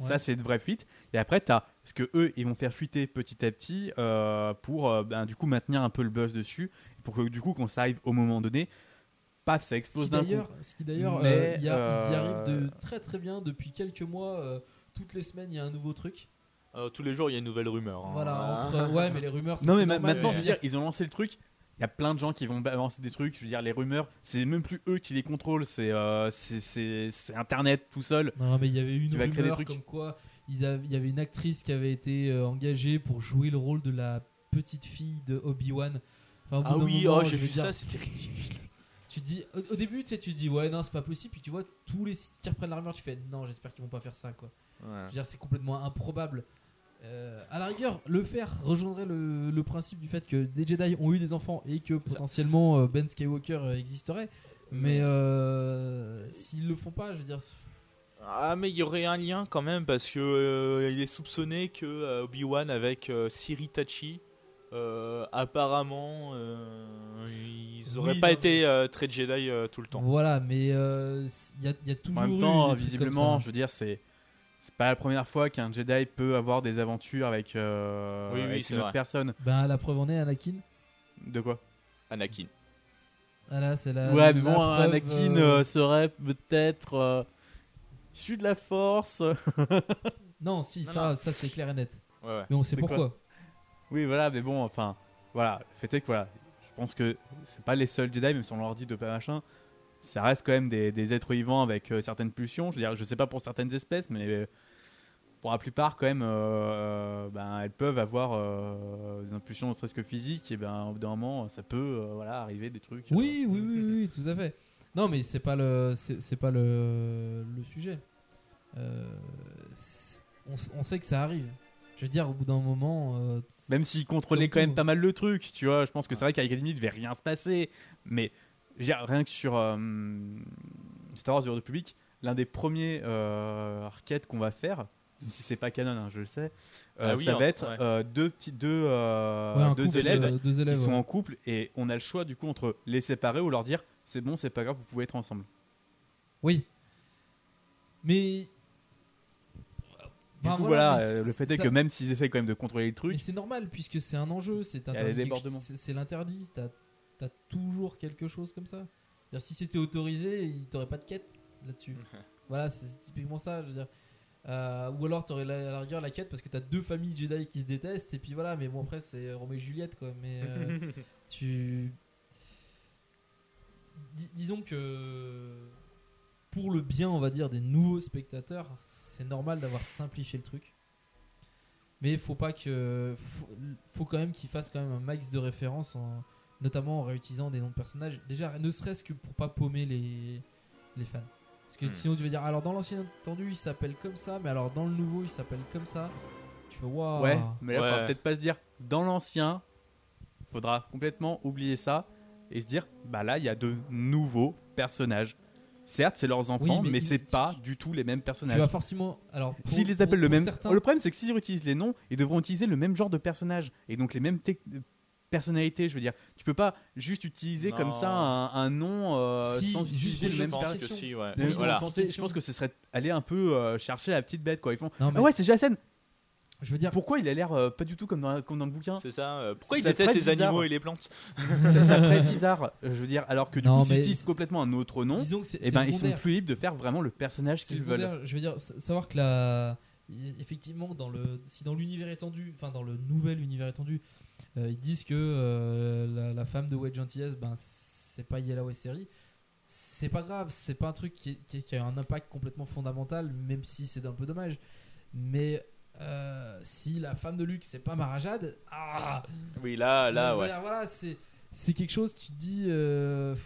Ouais. Ça, c'est de vraies fuites. Et après, t'as. Parce que eux, ils vont faire fuiter petit à petit euh, pour, euh, ben, du coup, maintenir un peu le buzz dessus. Pour que, du coup, quand ça arrive au moment donné, paf, ça Ce explose d'un coup. d'ailleurs, ce qui d'ailleurs, euh, il y a- ils y euh, arrivent de très très bien depuis quelques mois. euh, toutes les semaines, il y a un nouveau truc. Euh, tous les jours, il y a une nouvelle rumeur. hein. Voilà, entre, ouais, mais les rumeurs. Non, mais c'est ma- normal, maintenant, je veux dire, ils ont lancé le truc. Il y a plein de gens qui vont balancer des trucs. Je veux dire, les rumeurs, c'est même plus eux qui les contrôlent. C'est euh, c'est- c'est c'est Internet tout seul. Non, mais il y avait une Qui va créer des rumeur trucs. comme quoi il y avait une actrice qui avait été euh, engagée pour jouer le rôle de la petite fille de Obi-Wan. Enfin, au bout Ah oui, moment, oh, j'ai vu dire, ça, c'était ridicule. Tu dis, au, au début, tu sais, tu te dis, ouais, non, c'est pas possible. Puis tu vois tous les sites qui reprennent la rumeur, tu fais, non, j'espère qu'ils vont pas faire ça, quoi. Je veux dire, c'est complètement improbable. Euh, à la rigueur, le faire rejoindrait le, le principe du fait que des Jedi ont eu des enfants et que potentiellement euh, Ben Skywalker euh, existerait. Mais euh, s'ils le font pas, je veux dire. Ah mais il y aurait un lien quand même parce que euh, il est soupçonné que euh, Obi-Wan avec euh, Siri Tachi euh, apparemment euh, ils auraient Oui, pas non, été euh, très Jedi euh, tout le temps. Voilà, mais euh, il y, y a toujours. En même eu temps, visiblement, je veux dire, c'est c'est pas la première fois qu'un Jedi peut avoir des aventures avec, euh, Oui, oui, avec c'est une autre vrai. personne. Ben, la preuve en est, Anakin. De quoi? Anakin. Voilà, c'est la. Ouais, mais la bon, preuve, Anakin euh, euh, serait peut-être euh, issu de la Force. Non, si, Non, ça, ça c'est clair et net. Ouais, ouais. Mais on sait quoi? pourquoi. Oui, voilà, mais bon, enfin, voilà. Le fait est que, voilà, je pense que c'est pas les seuls Jedi, même si on leur dit de pas machin. Ça reste quand même des, des êtres vivants avec euh, certaines pulsions. Je veux dire, je sais pas pour certaines espèces, mais euh, pour la plupart, quand même, euh, ben, elles peuvent avoir des impulsions, ne serait-ce que physiques, et ben, au bout d'un moment, ça peut, voilà, arriver des trucs. Oui, oui, oui, oui, tout à fait. Non, mais c'est pas le, c'est pas le, le sujet. On, sait que ça arrive. Je veux dire, au bout d'un moment. euh, Même s'ils contrôlaient quand même pas mal le truc, tu vois. Je pense que c'est vrai qu'à Academy, il devait rien se passer. Mais rien que sur euh, Star Wars du République, l'un des premiers euh, arcades qu'on va faire, même si c'est pas canon, hein, je le sais, euh, Ah oui, ça va être ouais. euh, deux petits deux, euh, Ouais, un deux couple, élèves, euh, deux élèves, qui sont en couple et on a le choix du coup entre les séparer ou leur dire c'est bon, c'est pas grave, vous pouvez être ensemble. Oui. Mais. Du Enfin, coup, voilà, euh, le fait est ça- que même s'ils essaient quand même de contrôler le truc, Mais c'est normal puisque c'est un enjeu, C'est l'interdit. T'as toujours quelque chose comme ça. Si c'était autorisé, il t'aurait pas de quête là-dessus. voilà, c'est c'est typiquement ça. Je veux dire. Euh, ou alors t'aurais la, à la rigueur la quête parce que t'as deux familles Jedi qui se détestent et puis voilà. Mais bon après c'est Roméo et Juliette quoi. Mais euh, tu Dis- disons que pour le bien, on va dire, des nouveaux spectateurs, c'est normal d'avoir simplifié le truc. Mais faut pas que. Faut, faut quand même qu'ils fassent quand même un max de références, en- notamment en réutilisant des noms de personnages. Déjà, ne serait-ce que pour pas paumer les, les fans. Parce que Hmm. sinon, tu vas dire, alors dans l'ancien entendu, il s'appelle comme ça, mais alors dans le nouveau, il s'appelle comme ça. Tu fais, waouh. Ouais, mais là, Ouais. faudra peut-être pas se dire dans l'ancien, faudra complètement oublier ça et se dire bah là, il y a de nouveaux personnages. Certes, c'est leurs enfants, mais mais, c'est pas du tout les mêmes Tu personnages. vas forcément. Alors, S'ils les pour- appellent le même. certains- Le problème, c'est que s'ils utilisent les noms, ils devront utiliser le même genre de personnage et donc les mêmes personnalités. Je veux dire, tu peux pas juste utiliser Non. comme ça un, un nom euh, Si, sans utiliser le même pense personnage. que si, ouais. Mais Oui, voilà. voilà. Je pense que ce serait aller un peu euh, chercher la petite bête quoi. Ils font. Non, mais- Ah ouais, c'est Jacen. Je veux dire, Pourquoi il a l'air euh, pas du tout comme dans, comme dans le bouquin C'est ça. euh, pourquoi ils Ça détestent ferait les bizarre. animaux et les plantes ça, ça ferait bizarre, je veux dire, alors que du Non, coup, s'ils mais utilisent complètement un autre nom, disons que c'est et c'est ben ils sont plus libres de faire vraiment le personnage qu'ils veulent. Je veux dire, sa- savoir que la, effectivement, dans le, si dans l'univers étendu, enfin dans le nouvel univers étendu, ils disent que euh, la, la femme de Wedge Antilles, ben c'est pas Yellow et série. C'est pas grave, c'est pas un truc qui, qui- qui a un impact complètement fondamental, même si c'est un peu dommage. Mais euh, si la femme de Luke c'est pas Marajade, ah, Oui, là, là, ouais. dire, voilà, c'est c'est quelque chose, tu te dis, euh,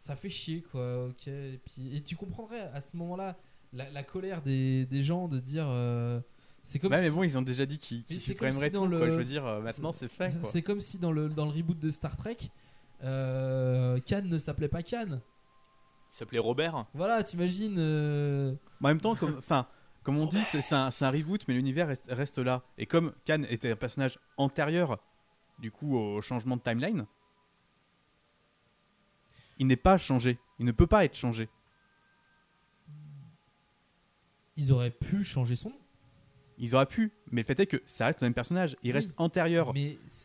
ça fait chier, quoi, ok. Et, puis, et tu comprendrais à ce moment-là la, la colère des, des gens de dire. euh, c'est comme Ouais, si, mais bon, ils ont déjà dit qu'ils supprimeraient si dans tout, quoi. le- Je veux dire, euh, maintenant c'est fait, c'est- comme si dans le, dans le reboot de Star Trek, euh, Khan ne s'appelait pas Khan. Il s'appelait Robert. Voilà, t'imagines. euh, en même temps, comme, enfin, comme on dit, c'est un, c'est un reboot, mais l'univers reste, reste là. Et comme Khan était un personnage antérieur, du coup, au changement de timeline, il n'est pas changé. Il ne peut pas être changé. Ils auraient pu changer son nom. Ils auraient pu, mais le fait est que ça reste le même personnage. Il Oui, reste antérieur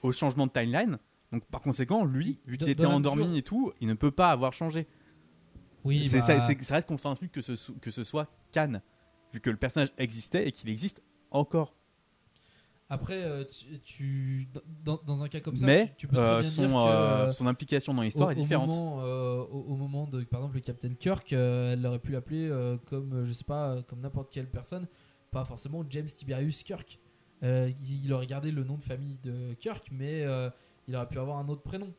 au changement de timeline. Donc par conséquent, lui, vu qu'il était endormi et tout, il ne peut pas avoir changé. oui, bah, ça, reste qu'on s'en que ce, que ce soit Khan, vu que le personnage existait et qu'il existe encore. après, euh, tu, tu- dans, dans un cas comme ça, Mais tu, tu peux très euh, bien son, dire que, euh, son implication dans l'histoire est différente. moment, euh, au, au moment de, par exemple, le Captain Kirk, elle aurait pu l'appeler comme, je sais pas, comme n'importe quelle personne, pas forcément James Tiberius Kirk. Euh, il, aurait gardé le nom de famille de Kirk, mais euh, il aurait pu avoir un autre prénom.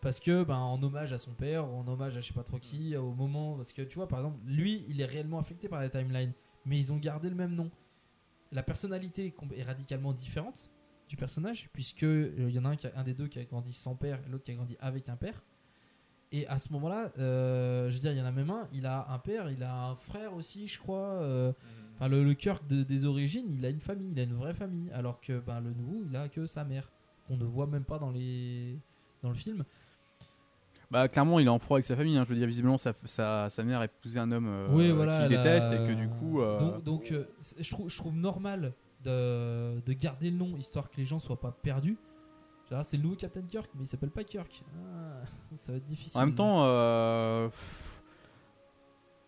Parce que, ben, en hommage à son père, en hommage à je sais pas trop qui, au moment. Parce que tu vois, par exemple, lui, il est réellement affecté par la timeline, mais ils ont gardé le même nom. la personnalité est radicalement différente du personnage, puisque euh, il y en a un, qui a- un des deux qui a grandi sans père l'autre qui a grandi avec un père. Et à ce moment-là, euh, je veux dire, il y en a même un, il a un père, il a un frère aussi, je crois. euh, Enfin, le, le Kirk de- des origines, il a une famille, il a une vraie famille, alors que ben, le nouveau, il a que sa mère, qu'on ne voit même pas dans, les... dans le film. Bah clairement il est en froid avec sa famille, hein. je veux dire visiblement sa, sa, sa mère a épousé un homme euh, oui, voilà. qu'il déteste et que du coup... euh, Donc, donc, euh, je, trouve, je trouve normal de, de garder le nom, histoire que les gens soient pas perdus. C'est le nouveau Captain Kirk, mais il s'appelle pas Kirk. Ah, ça va être difficile. En même temps, euh...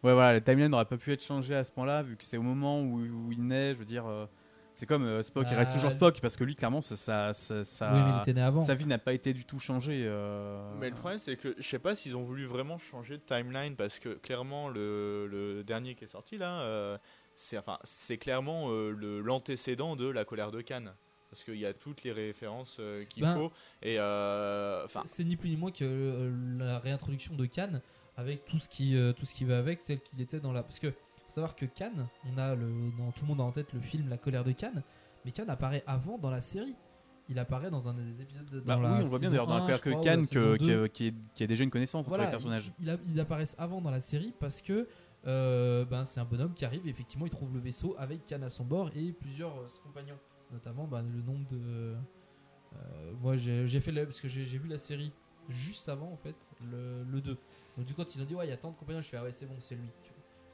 ouais voilà, la timeline n'aurait pas pu être changée à ce point-là vu que c'est au moment où, où il naît, je veux dire... euh, C'est comme euh, Spock, il reste toujours Spock parce que lui clairement ça, ça, ça, ça- Oui, mais il était né avant. sa vie n'a pas été du tout changée. euh, Mais le problème, c'est que je sais pas s'ils ont voulu vraiment changer de timeline parce que clairement, le, le dernier qui est sorti là, euh, c'est enfin, c'est clairement euh, le- l'antécédent de la colère de Cannes. Parce qu'il y a toutes les références euh, qu'il Ben, faut. Et euh, enfin, C'est- C'est ni plus ni moins que euh, la réintroduction de Cannes avec tout ce qui, euh, tout ce qui va avec, tel qu'il était dans la. Parce que faut savoir que Cannes, on a le, dans tout le monde a en tête le film La colère de Cannes, mais Cannes apparaît avant dans la série. Il apparaît dans un des épisodes de. Bah dans oui, la on voit bien d'ailleurs dans 1, la colère ou Cannes qui, 2. est- qui est, qui est déjà une connaissance entre Voilà, les personnages. il, il a- il apparaissent avant dans la série parce que euh, ben, c'est un bonhomme qui arrive et effectivement il trouve le vaisseau avec Cannes à son bord et plusieurs euh, compagnons, notamment ben, le nombre de. euh, moi j'ai fait le- parce que j'ai vu la série juste avant en fait le, le 2. Donc du coup quand ils ont dit ouais il y a tant de compagnons, je fais ah ouais c'est bon c'est lui.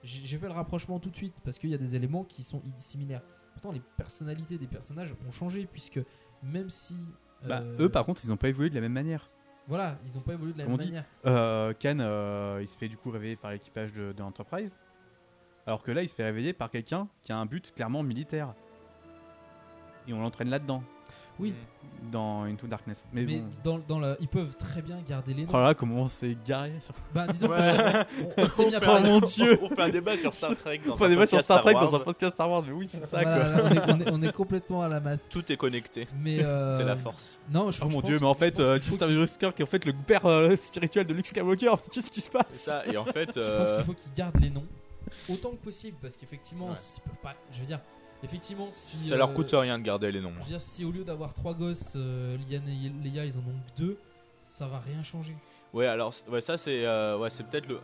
J'ai fait le rapprochement tout de suite parce qu'il y a des éléments qui sont similaires. Pourtant les personnalités des personnages ont changé puisque même si Bah, euh, eux par contre ils n'ont pas évolué de la même manière. voilà ils n'ont pas évolué de la Comme on même dit, manière. euh, Khan, euh, il se fait du coup réveiller par l'équipage de, de Enterprise. Alors que là, il se fait réveiller par quelqu'un qui a un but clairement militaire. Et on l'entraîne là-dedans. Oui. Dans Into Darkness. Mais, Mais bon. dans, dans la, ils peuvent très bien garder les noms. Oh là là, comment on s'est garé. Bah, disons Ouais. que- on- on s'est mis à Oh parler- mon dieu. on fait un débat sur Star Trek dans On fait un un débat sur podcast Star Trek Star dans un Wars. podcast Star Wars. Mais oui, c'est ça Voilà, quoi. on, est, on est- on est complètement à la masse. Tout est connecté. Mais euh, C'est la force. Non, je, Oh je mon pense- dieu, mais en je fait, pense euh, qu'il faut Rusker qui est en fait le père euh, spirituel de Luke Skywalker. Qu'est-ce qui se passe C'est ça. Et en fait, Je pense euh, qu'il faut qu'ils gardent les noms autant que possible parce qu'effectivement, Ouais. peuvent pas. Je veux dire, effectivement, si ça leur euh, coûte rien de garder les noms. Je veux dire, si au lieu d'avoir trois gosses, euh, Liane et Leia, ils en ont que deux, ça va rien changer. Ouais, alors ouais, ça c'est euh, ouais, c'est peut-être le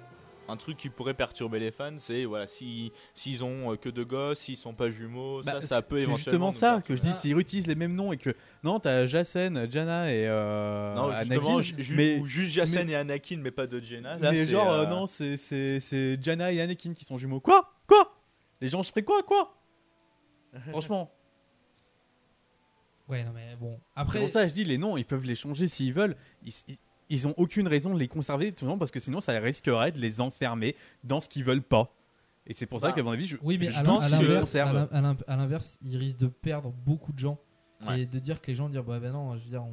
un truc qui pourrait perturber les fans, c'est voilà, si s'ils ont euh, que deux gosses, s'ils sont pas jumeaux, Bah, ça ça c'est- peut c'est éventuellement justement nous ça que je dis s'ils réutilisent les mêmes noms et que non t'as Jacen, Jana et euh, Non, justement, Anakin, ju- mais ou juste Jacen et Anakin, mais pas de Jenna. Là, mais c'est, genre euh, euh, non c'est c'est c'est Jana et Anakin qui sont jumeaux. Quoi? Quoi? Les gens je ferais quoi? Quoi? franchement Ouais, non, mais bon. c'est Après, pour ça que je dis les noms ils peuvent les changer s'ils veulent ils, ils, ils ont aucune raison de les conserver tout simplement parce que sinon ça risquerait de les enfermer dans ce qu'ils veulent pas et c'est pour ça Bah, qu'à mon avis je, oui, mais je à pense qu'ils le conservent à l'in- à l'inverse, ils risquent de perdre beaucoup de gens Ouais. et de dire que les gens disent bah, bah non, je veux dire, on,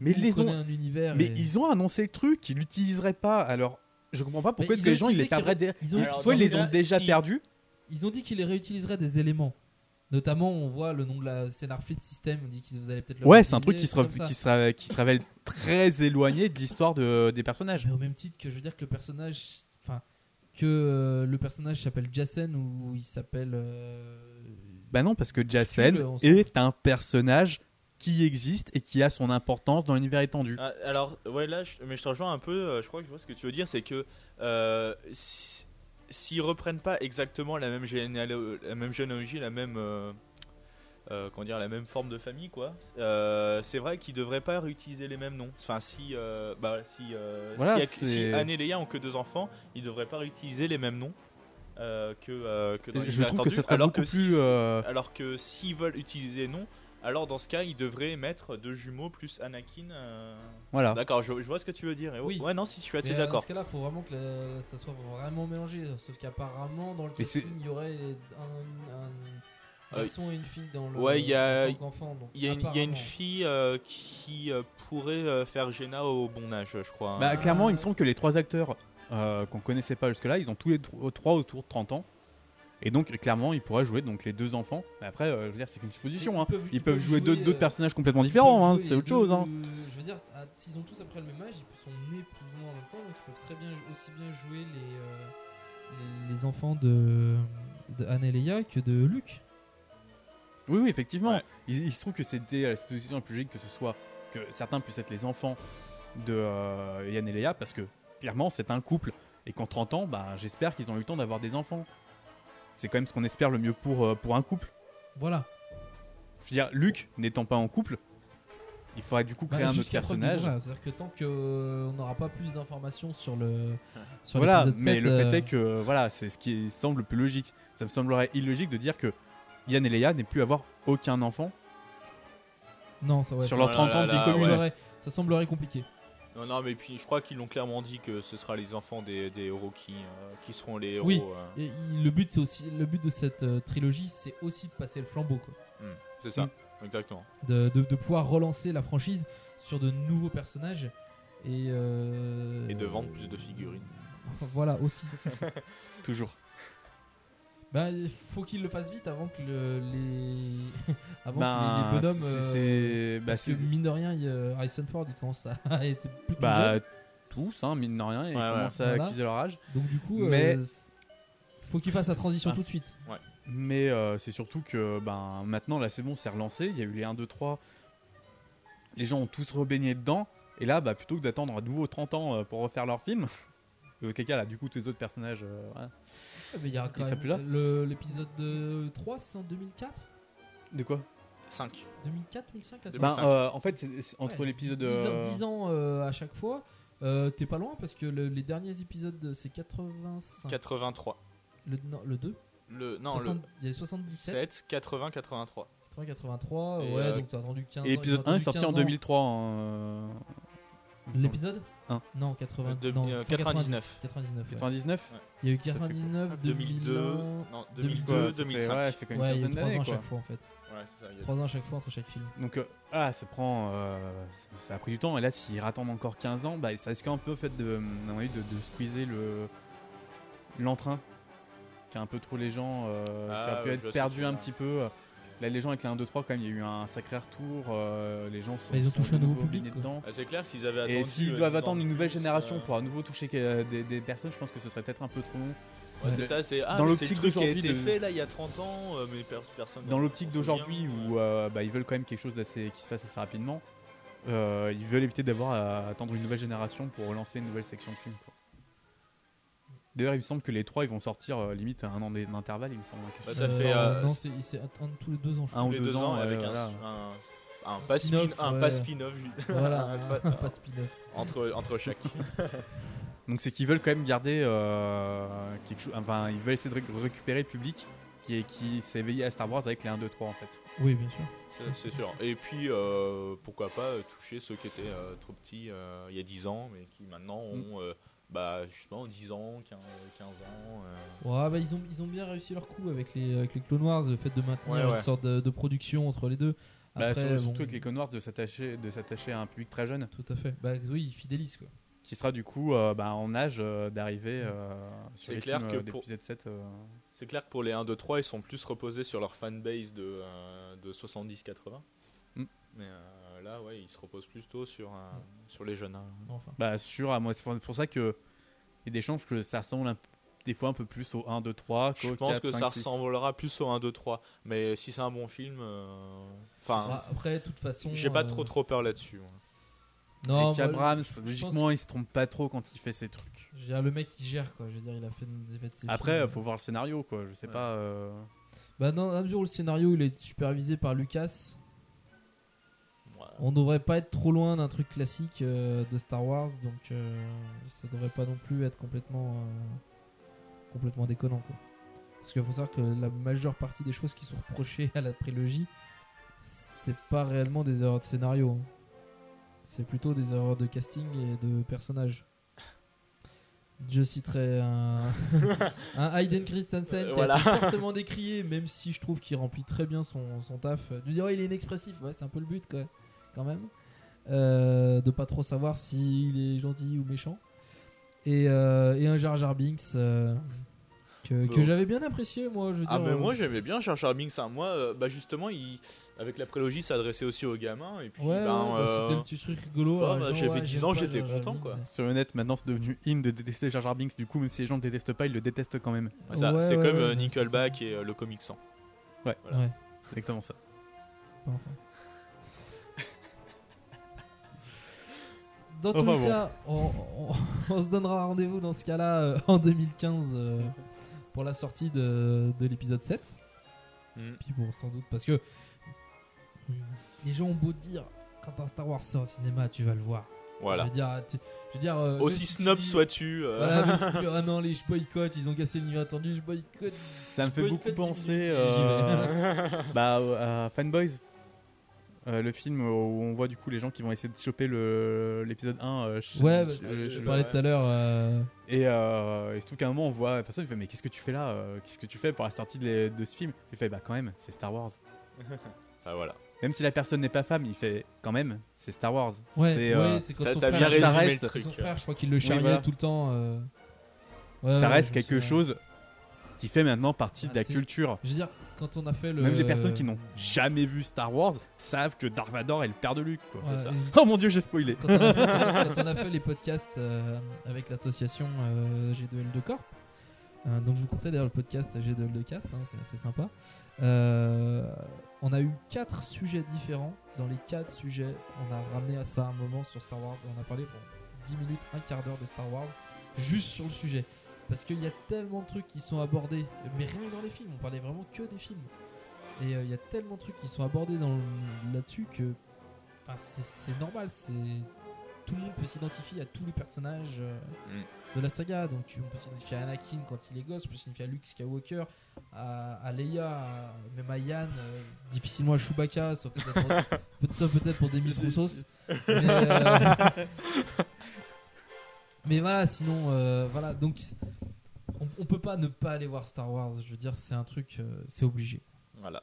Mais on les ont- un univers. Mais et- ils ont annoncé le truc, ils l'utiliseraient pas. Alors, je comprends pas pourquoi que les gens ils les perdraient. qu'ils- ils ont- Soit ils les ont déjà si- perdus. Ils ont dit qu'ils les réutiliseraient des éléments. Notamment, on voit le nom de la Scénar Fleet System. On dit qu'ils vous allez peut-être le Ouais, c'est un truc qui se, qui, se, qui se révèle très éloigné de l'histoire de, des personnages. Mais au même titre que je veux dire que le personnage, enfin, que euh, le personnage s'appelle Jacen ou il s'appelle. euh, Bah non, parce que Cool, Jacen on s'en est un personnage qui existe et qui a son importance dans l'univers étendu. Ah, alors, ouais, là, je- mais je te rejoins un peu. euh, je crois que je vois ce que tu veux dire, c'est que euh, si- s'ils reprennent pas exactement la même, généalo- la même généalogie, la même, euh, euh, comment dire, la même forme de famille, quoi. euh, c'est vrai qu'ils devraient pas réutiliser les mêmes noms. Enfin, si, euh, bah, si, euh, Voilà, c'est- Anne et Léa ont que deux enfants, ils devraient pas réutiliser les mêmes noms. euh, que, euh, que dans Je l'univers trouve que étendu. ça serait alors beaucoup plus, si- euh, alors que s'ils veulent utiliser non, alors dans ce cas, ils devraient mettre deux jumeaux plus Anakin. euh, Voilà. D'accord, je, je vois ce que tu veux dire. Et Oui. Ouais, non, si je suis assez mais, euh, Dans d'accord. ce cas-là, il faut vraiment que la- ça soit vraiment mélangé. Sauf qu'apparemment, dans le Mais c'est- casting, il y aurait un, un Euh, garçon et une fille dans le. Ouais, il y a, en tant qu'enfant, donc il y a une, il y a une apparemment. fille euh, qui euh, pourrait euh, faire Jenna au bon âge, je crois. hein. Bah, clairement, il me semble que les trois acteurs euh, qu'on connaissait pas jusque-là, ils ont tous les tro- trois autour de 30 ans. Et donc, clairement, ils pourraient jouer donc les deux enfants. Mais après, euh, je veux dire, c'est qu'une supposition. Ils hein. peuvent- Ils, ils peuvent peuvent jouer jouer, d'autres euh, personnages complètement différents. hein, C'est autre chose. deux- hein. Je veux dire, s'ils ont tous après le même âge, ils sont nés plus ou moins en même temps, donc ils peuvent très bien aussi bien jouer les, euh, les, les enfants de, de Anne et Leia que de Luke. Oui, oui, effectivement. Il, il se trouve que c'était à l'exposition la plus logique que ce soit que certains puissent être les enfants de euh, Yann et Léa parce que clairement c'est un couple et qu'en 30 ans, bah, j'espère qu'ils ont eu le temps d'avoir des enfants. C'est quand même ce qu'on espère le mieux pour, euh, pour un couple. Voilà. Je veux dire, Luc n'étant pas en couple, il faudrait du coup créer Bah, un autre personnage. C'est-à-dire que tant qu'on n'aura pas plus d'informations sur le. Sur Voilà, mais 7, le euh, fait est que voilà, c'est ce qui semble le plus logique. Ça me semblerait illogique de dire que Yann et Léa n'aient plus avoir aucun enfant. Non, ça, ouais, Sur ça- leurs 30 ans de vie commune. Ça semblerait compliqué. Non, non, mais puis je crois qu'ils l'ont clairement dit que ce sera les enfants des, des héros qui, euh, qui seront les héros. Oui. euh. Et il- le but, c'est aussi le but de cette euh, trilogie, c'est aussi de passer le flambeau, quoi. Hmm, c'est ça, Mm. exactement. De, de- de pouvoir relancer la franchise sur de nouveaux personnages et. euh, Et de vendre plus de figurines. voilà aussi. Toujours. Bah, il faut qu'il le fasse vite avant que le- les avant Ben, que les, les bonhommes. c'est- euh, bah, parce que mine de rien, il Harrison Ford, il commence à être plutôt Bah jeune. tous, hein, mine de rien, ils Ouais, ouais. commencent à Voilà. accuser leur âge. Donc du coup, mais euh, faut qu'il fasse la transition Ah, tout de suite. Ouais. Mais euh, c'est surtout que ben maintenant là c'est bon, c'est relancé. Il y a eu les 1, 2, 3. Les gens ont tous rebaigné dedans. Et là, bah, plutôt que d'attendre à nouveau 30 ans pour refaire leur film, quelqu'un là, du coup, tous les autres personnages. euh, voilà. Mais il y a quand Ils seraient même plus là le- l'épisode de 3, c'est en 2004 De quoi 5. 2004, 2005 là, c'est Ben, euh, en fait, c'est- c'est entre Ouais, l'épisode. 10 ans, euh, 10 ans, euh, à chaque fois. Euh, T'es pas loin parce que le- les derniers épisodes, de- c'est 85. 83. Le, non, le 2 Le, non, 60 le Il y avait 77. 7, 80, 83. 80, 83, Et, ouais, euh, donc t'as attendu 15 Et ans. l'épisode ils ont 1 est sorti en 15 ans. 2003. hein, euh, il me semble. L'épisode Un. Non, 80, Euh, non, euh, fin 99. 99. ouais. 99 Il y a eu Ça fait quoi 99, 2002, 2002, non, 2002, 2002, Ouais, ça fait- 2005. ouais, ça fait quand même Ouais, une il y a eu quinzaine 3 ans d'années à chaque fois en fait. Ouais, c'est ça. il y a- 3 ans à chaque fois entre chaque film. Donc euh, ah, ça prend, euh, ça a pris du temps. Et là, s'ils attendent encore 15 ans, bah, ça risque un peu fait de, à mon avis, de, de squeezer le l'entrain qui a un peu trop les gens, euh, Ah, qui a pu ouais, je être perdu un petit peu. Là, les gens avec les 1, 2, 3, quand même, il y a eu un sacré retour. euh, les gens sont, ils ont sont touché de un nouveau public, dedans. Ah, c'est clair, s'ils avaient attendu. Et s'ils euh, doivent 10 ans attendre une nouvelle génération euh, pour à nouveau toucher des, des personnes, je pense que ce serait peut-être un peu trop long. Ouais, c'est ça, c'est ah, Dans mais l'optique d'aujourd'hui de- fait là il y a 30 ans, euh, mais per- personne. Dans l'optique d'aujourd'hui où euh, bah, ils veulent quand même quelque chose d'assez qui se fasse assez rapidement, euh, ils veulent éviter d'avoir à attendre une nouvelle génération pour relancer une nouvelle section de film. quoi. D'ailleurs, il me semble que les trois ils vont sortir euh, limite à un an d'intervalle, il me semble. Bah, ça fait, euh, non, c'est c'est tous les deux ans. Je Un crois. ou les deux deux ans, avec voilà. un, un, un pas spin, Spin-off, un ouais. pas spin-off juste. Voilà, Un un, pas- un pas spin-off. entre entre chaque. Donc c'est qu'ils veulent quand même garder euh, quelque chose. Enfin, ils veulent essayer de ré- récupérer le public qui est qui s'est éveillé à Star Wars avec les 1, 2, 3 en fait. Oui, bien sûr. C'est- C'est sûr. Et puis, euh, pourquoi pas euh, toucher ceux qui étaient euh, trop petits euh, il y a 10 ans, mais qui maintenant Mm. ont euh, bah, justement 10 ans, 15, 15 ans. euh. Ouais, bah, ils, ont, ils ont bien réussi leur coup avec les, avec les Clone Wars, le fait de maintenir Ouais, ouais. une sorte de, de production entre les deux. Bah, Après, bon, surtout avec les Clone Wars de s'attacher de s'attacher à un public très jeune. Tout à fait. Bah oui, ils fidélisent quoi. qui sera du coup euh, bah, en âge euh, d'arriver euh, sur C'est les clair films que euh, pour- d'épisode 7. euh. C'est clair que pour les 1, 2, 3, ils sont plus reposés sur leur fanbase de, euh, de 70-80. Mm. Mais euh, là, ouais, ils se reposent plutôt sur, un- sur les jeunes. hein. Enfin. Bah sûr, à moi c'est pour, ça que il y a des chances que ça ressemble un- des fois un peu plus au 1, 2, 3 qu'au Je pense 4, que 5, ça 6. ressemblera plus au 1, 2, 3. Mais si c'est un bon film, euh, enfin, Bah, après, de toute façon. j'ai pas euh, trop trop peur là-dessus. Non, et je- je logiquement, il se trompe pas trop quand il fait ses trucs. Je veux dire, le mec il gère quoi. Je veux dire, il a fait, il ses Après, films. euh, faut voir le scénario, quoi. Je sais Ouais. pas. euh, Bah, dans la mesure où le scénario il est supervisé par Lucas. On devrait pas être trop loin d'un truc classique euh, de Star Wars, donc euh, ça devrait pas non plus être complètement, euh, complètement déconnant quoi. Parce qu'il faut savoir que la majeure partie des choses qui sont reprochées à la prélogie, c'est pas réellement des erreurs de scénario. hein. C'est plutôt des erreurs de casting et de personnages. Je citerai un, un Hayden Christensen qui Voilà. a été fortement décrié, même si je trouve qu'il remplit très bien son, son taf. De dire, oh, il est inexpressif, ouais, c'est un peu le but quoi, quand même. Euh, de pas trop savoir s'il est gentil ou méchant. Et, euh, et un Jar Jar Binks euh, que, que Bon. j'avais bien apprécié, moi. Je veux Ah dire, mais euh, moi j'aimais bien Jar Jar Binks. hein. Moi, euh, bah justement, il, avec la prélogie, s'adressait aussi aux gamins. Et puis, Ouais, ben, ouais, bah, euh, c'était le petit truc rigolo. ouais, alors, bah, genre, j'avais ouais, 10 j'aime ans, pas j'étais Jar Jar content, Binks, quoi. le net, maintenant, c'est devenu in de détester Jar Jar Binks. Du coup, même si les gens ne détestent pas, ils le détestent quand même. ça, Ouais, c'est ouais, comme ouais, euh, Nickelback et euh, le Comic 100. Ouais. Voilà. Ouais. Exactement ça. Enfin. Dans tous Enfin les bon. cas, on, on- on se donnera rendez-vous dans ce cas-là euh, en 2015 euh, pour la sortie de, de l'épisode 7. Mm. Puis bon, sans doute, parce que mm, les gens ont beau dire quand un Star Wars sort au cinéma, tu vas le voir. Voilà. Je veux dire, tu- je veux dire euh, Aussi snob sois-tu. euh. Voilà, si ah non, les je boycotte, ils ont cassé l'univers attendu, je boycotte. Ça me fait beaucoup penser euh, bah, à Fanboys. Euh, le film où on voit du coup les gens qui vont essayer de choper l'épisode 1 euh, chez- Ouais, bah, je chez- parlais tout à l'heure. euh, Et, euh, et surtout qu'à un moment on voit la personne il fait mais qu'est-ce que tu fais là Qu'est-ce que tu fais pour la sortie de, de ce film? Il fait bah quand même c'est Star Wars. Enfin, voilà. Même si la personne n'est pas femme, il fait quand même c'est Star Wars. Ouais, c'est, ouais, euh, c'est quand son frère, bien ça reste- le truc. son frère, je crois qu'il le Oui, charriait voilà. tout le temps. euh. Ouais, ça ouais, reste je quelque chose qui fait maintenant partie Ah, de la c'est- culture. Je veux dire, quand on a fait le. Même les personnes qui n'ont jamais vu Star Wars savent que Darth Vader est le père de Luke. Quoi. Ouais, ça. Oh mon dieu, j'ai spoilé. Quand on a fait, quand on a fait les podcasts euh, avec l'association euh, G2L2 Corp, euh, donc je vous conseille d'ailleurs le podcast G2L2 Cast, hein, c'est assez sympa. Euh, on a eu quatre sujets différents. Dans les quatre sujets, on a ramené à ça un moment sur Star Wars et on a parlé pour 10 minutes, un quart d'heure de Star Wars, juste sur le sujet. Parce qu'il y a tellement de trucs qui sont abordés, mais rien que dans les films, on parlait vraiment que des films. Et euh, il y a tellement de trucs qui sont abordés là-dessus que enfin, c'est- normal, c'est tout le monde peut s'identifier à tous les personnages euh, Mm. de la saga. Donc tu, on peut s'identifier à Anakin quand il est gosse, on peut s'identifier à Luke Skywalker, à, à Leia, à- même à Yann, euh, difficilement à Chewbacca, sauf peut-être pour, peut- pour des microsos. Mais, euh, Mais voilà, sinon, euh, voilà, donc on, on, peut pas ne pas aller voir Star Wars. Je veux dire, c'est un truc, euh, c'est obligé. Voilà.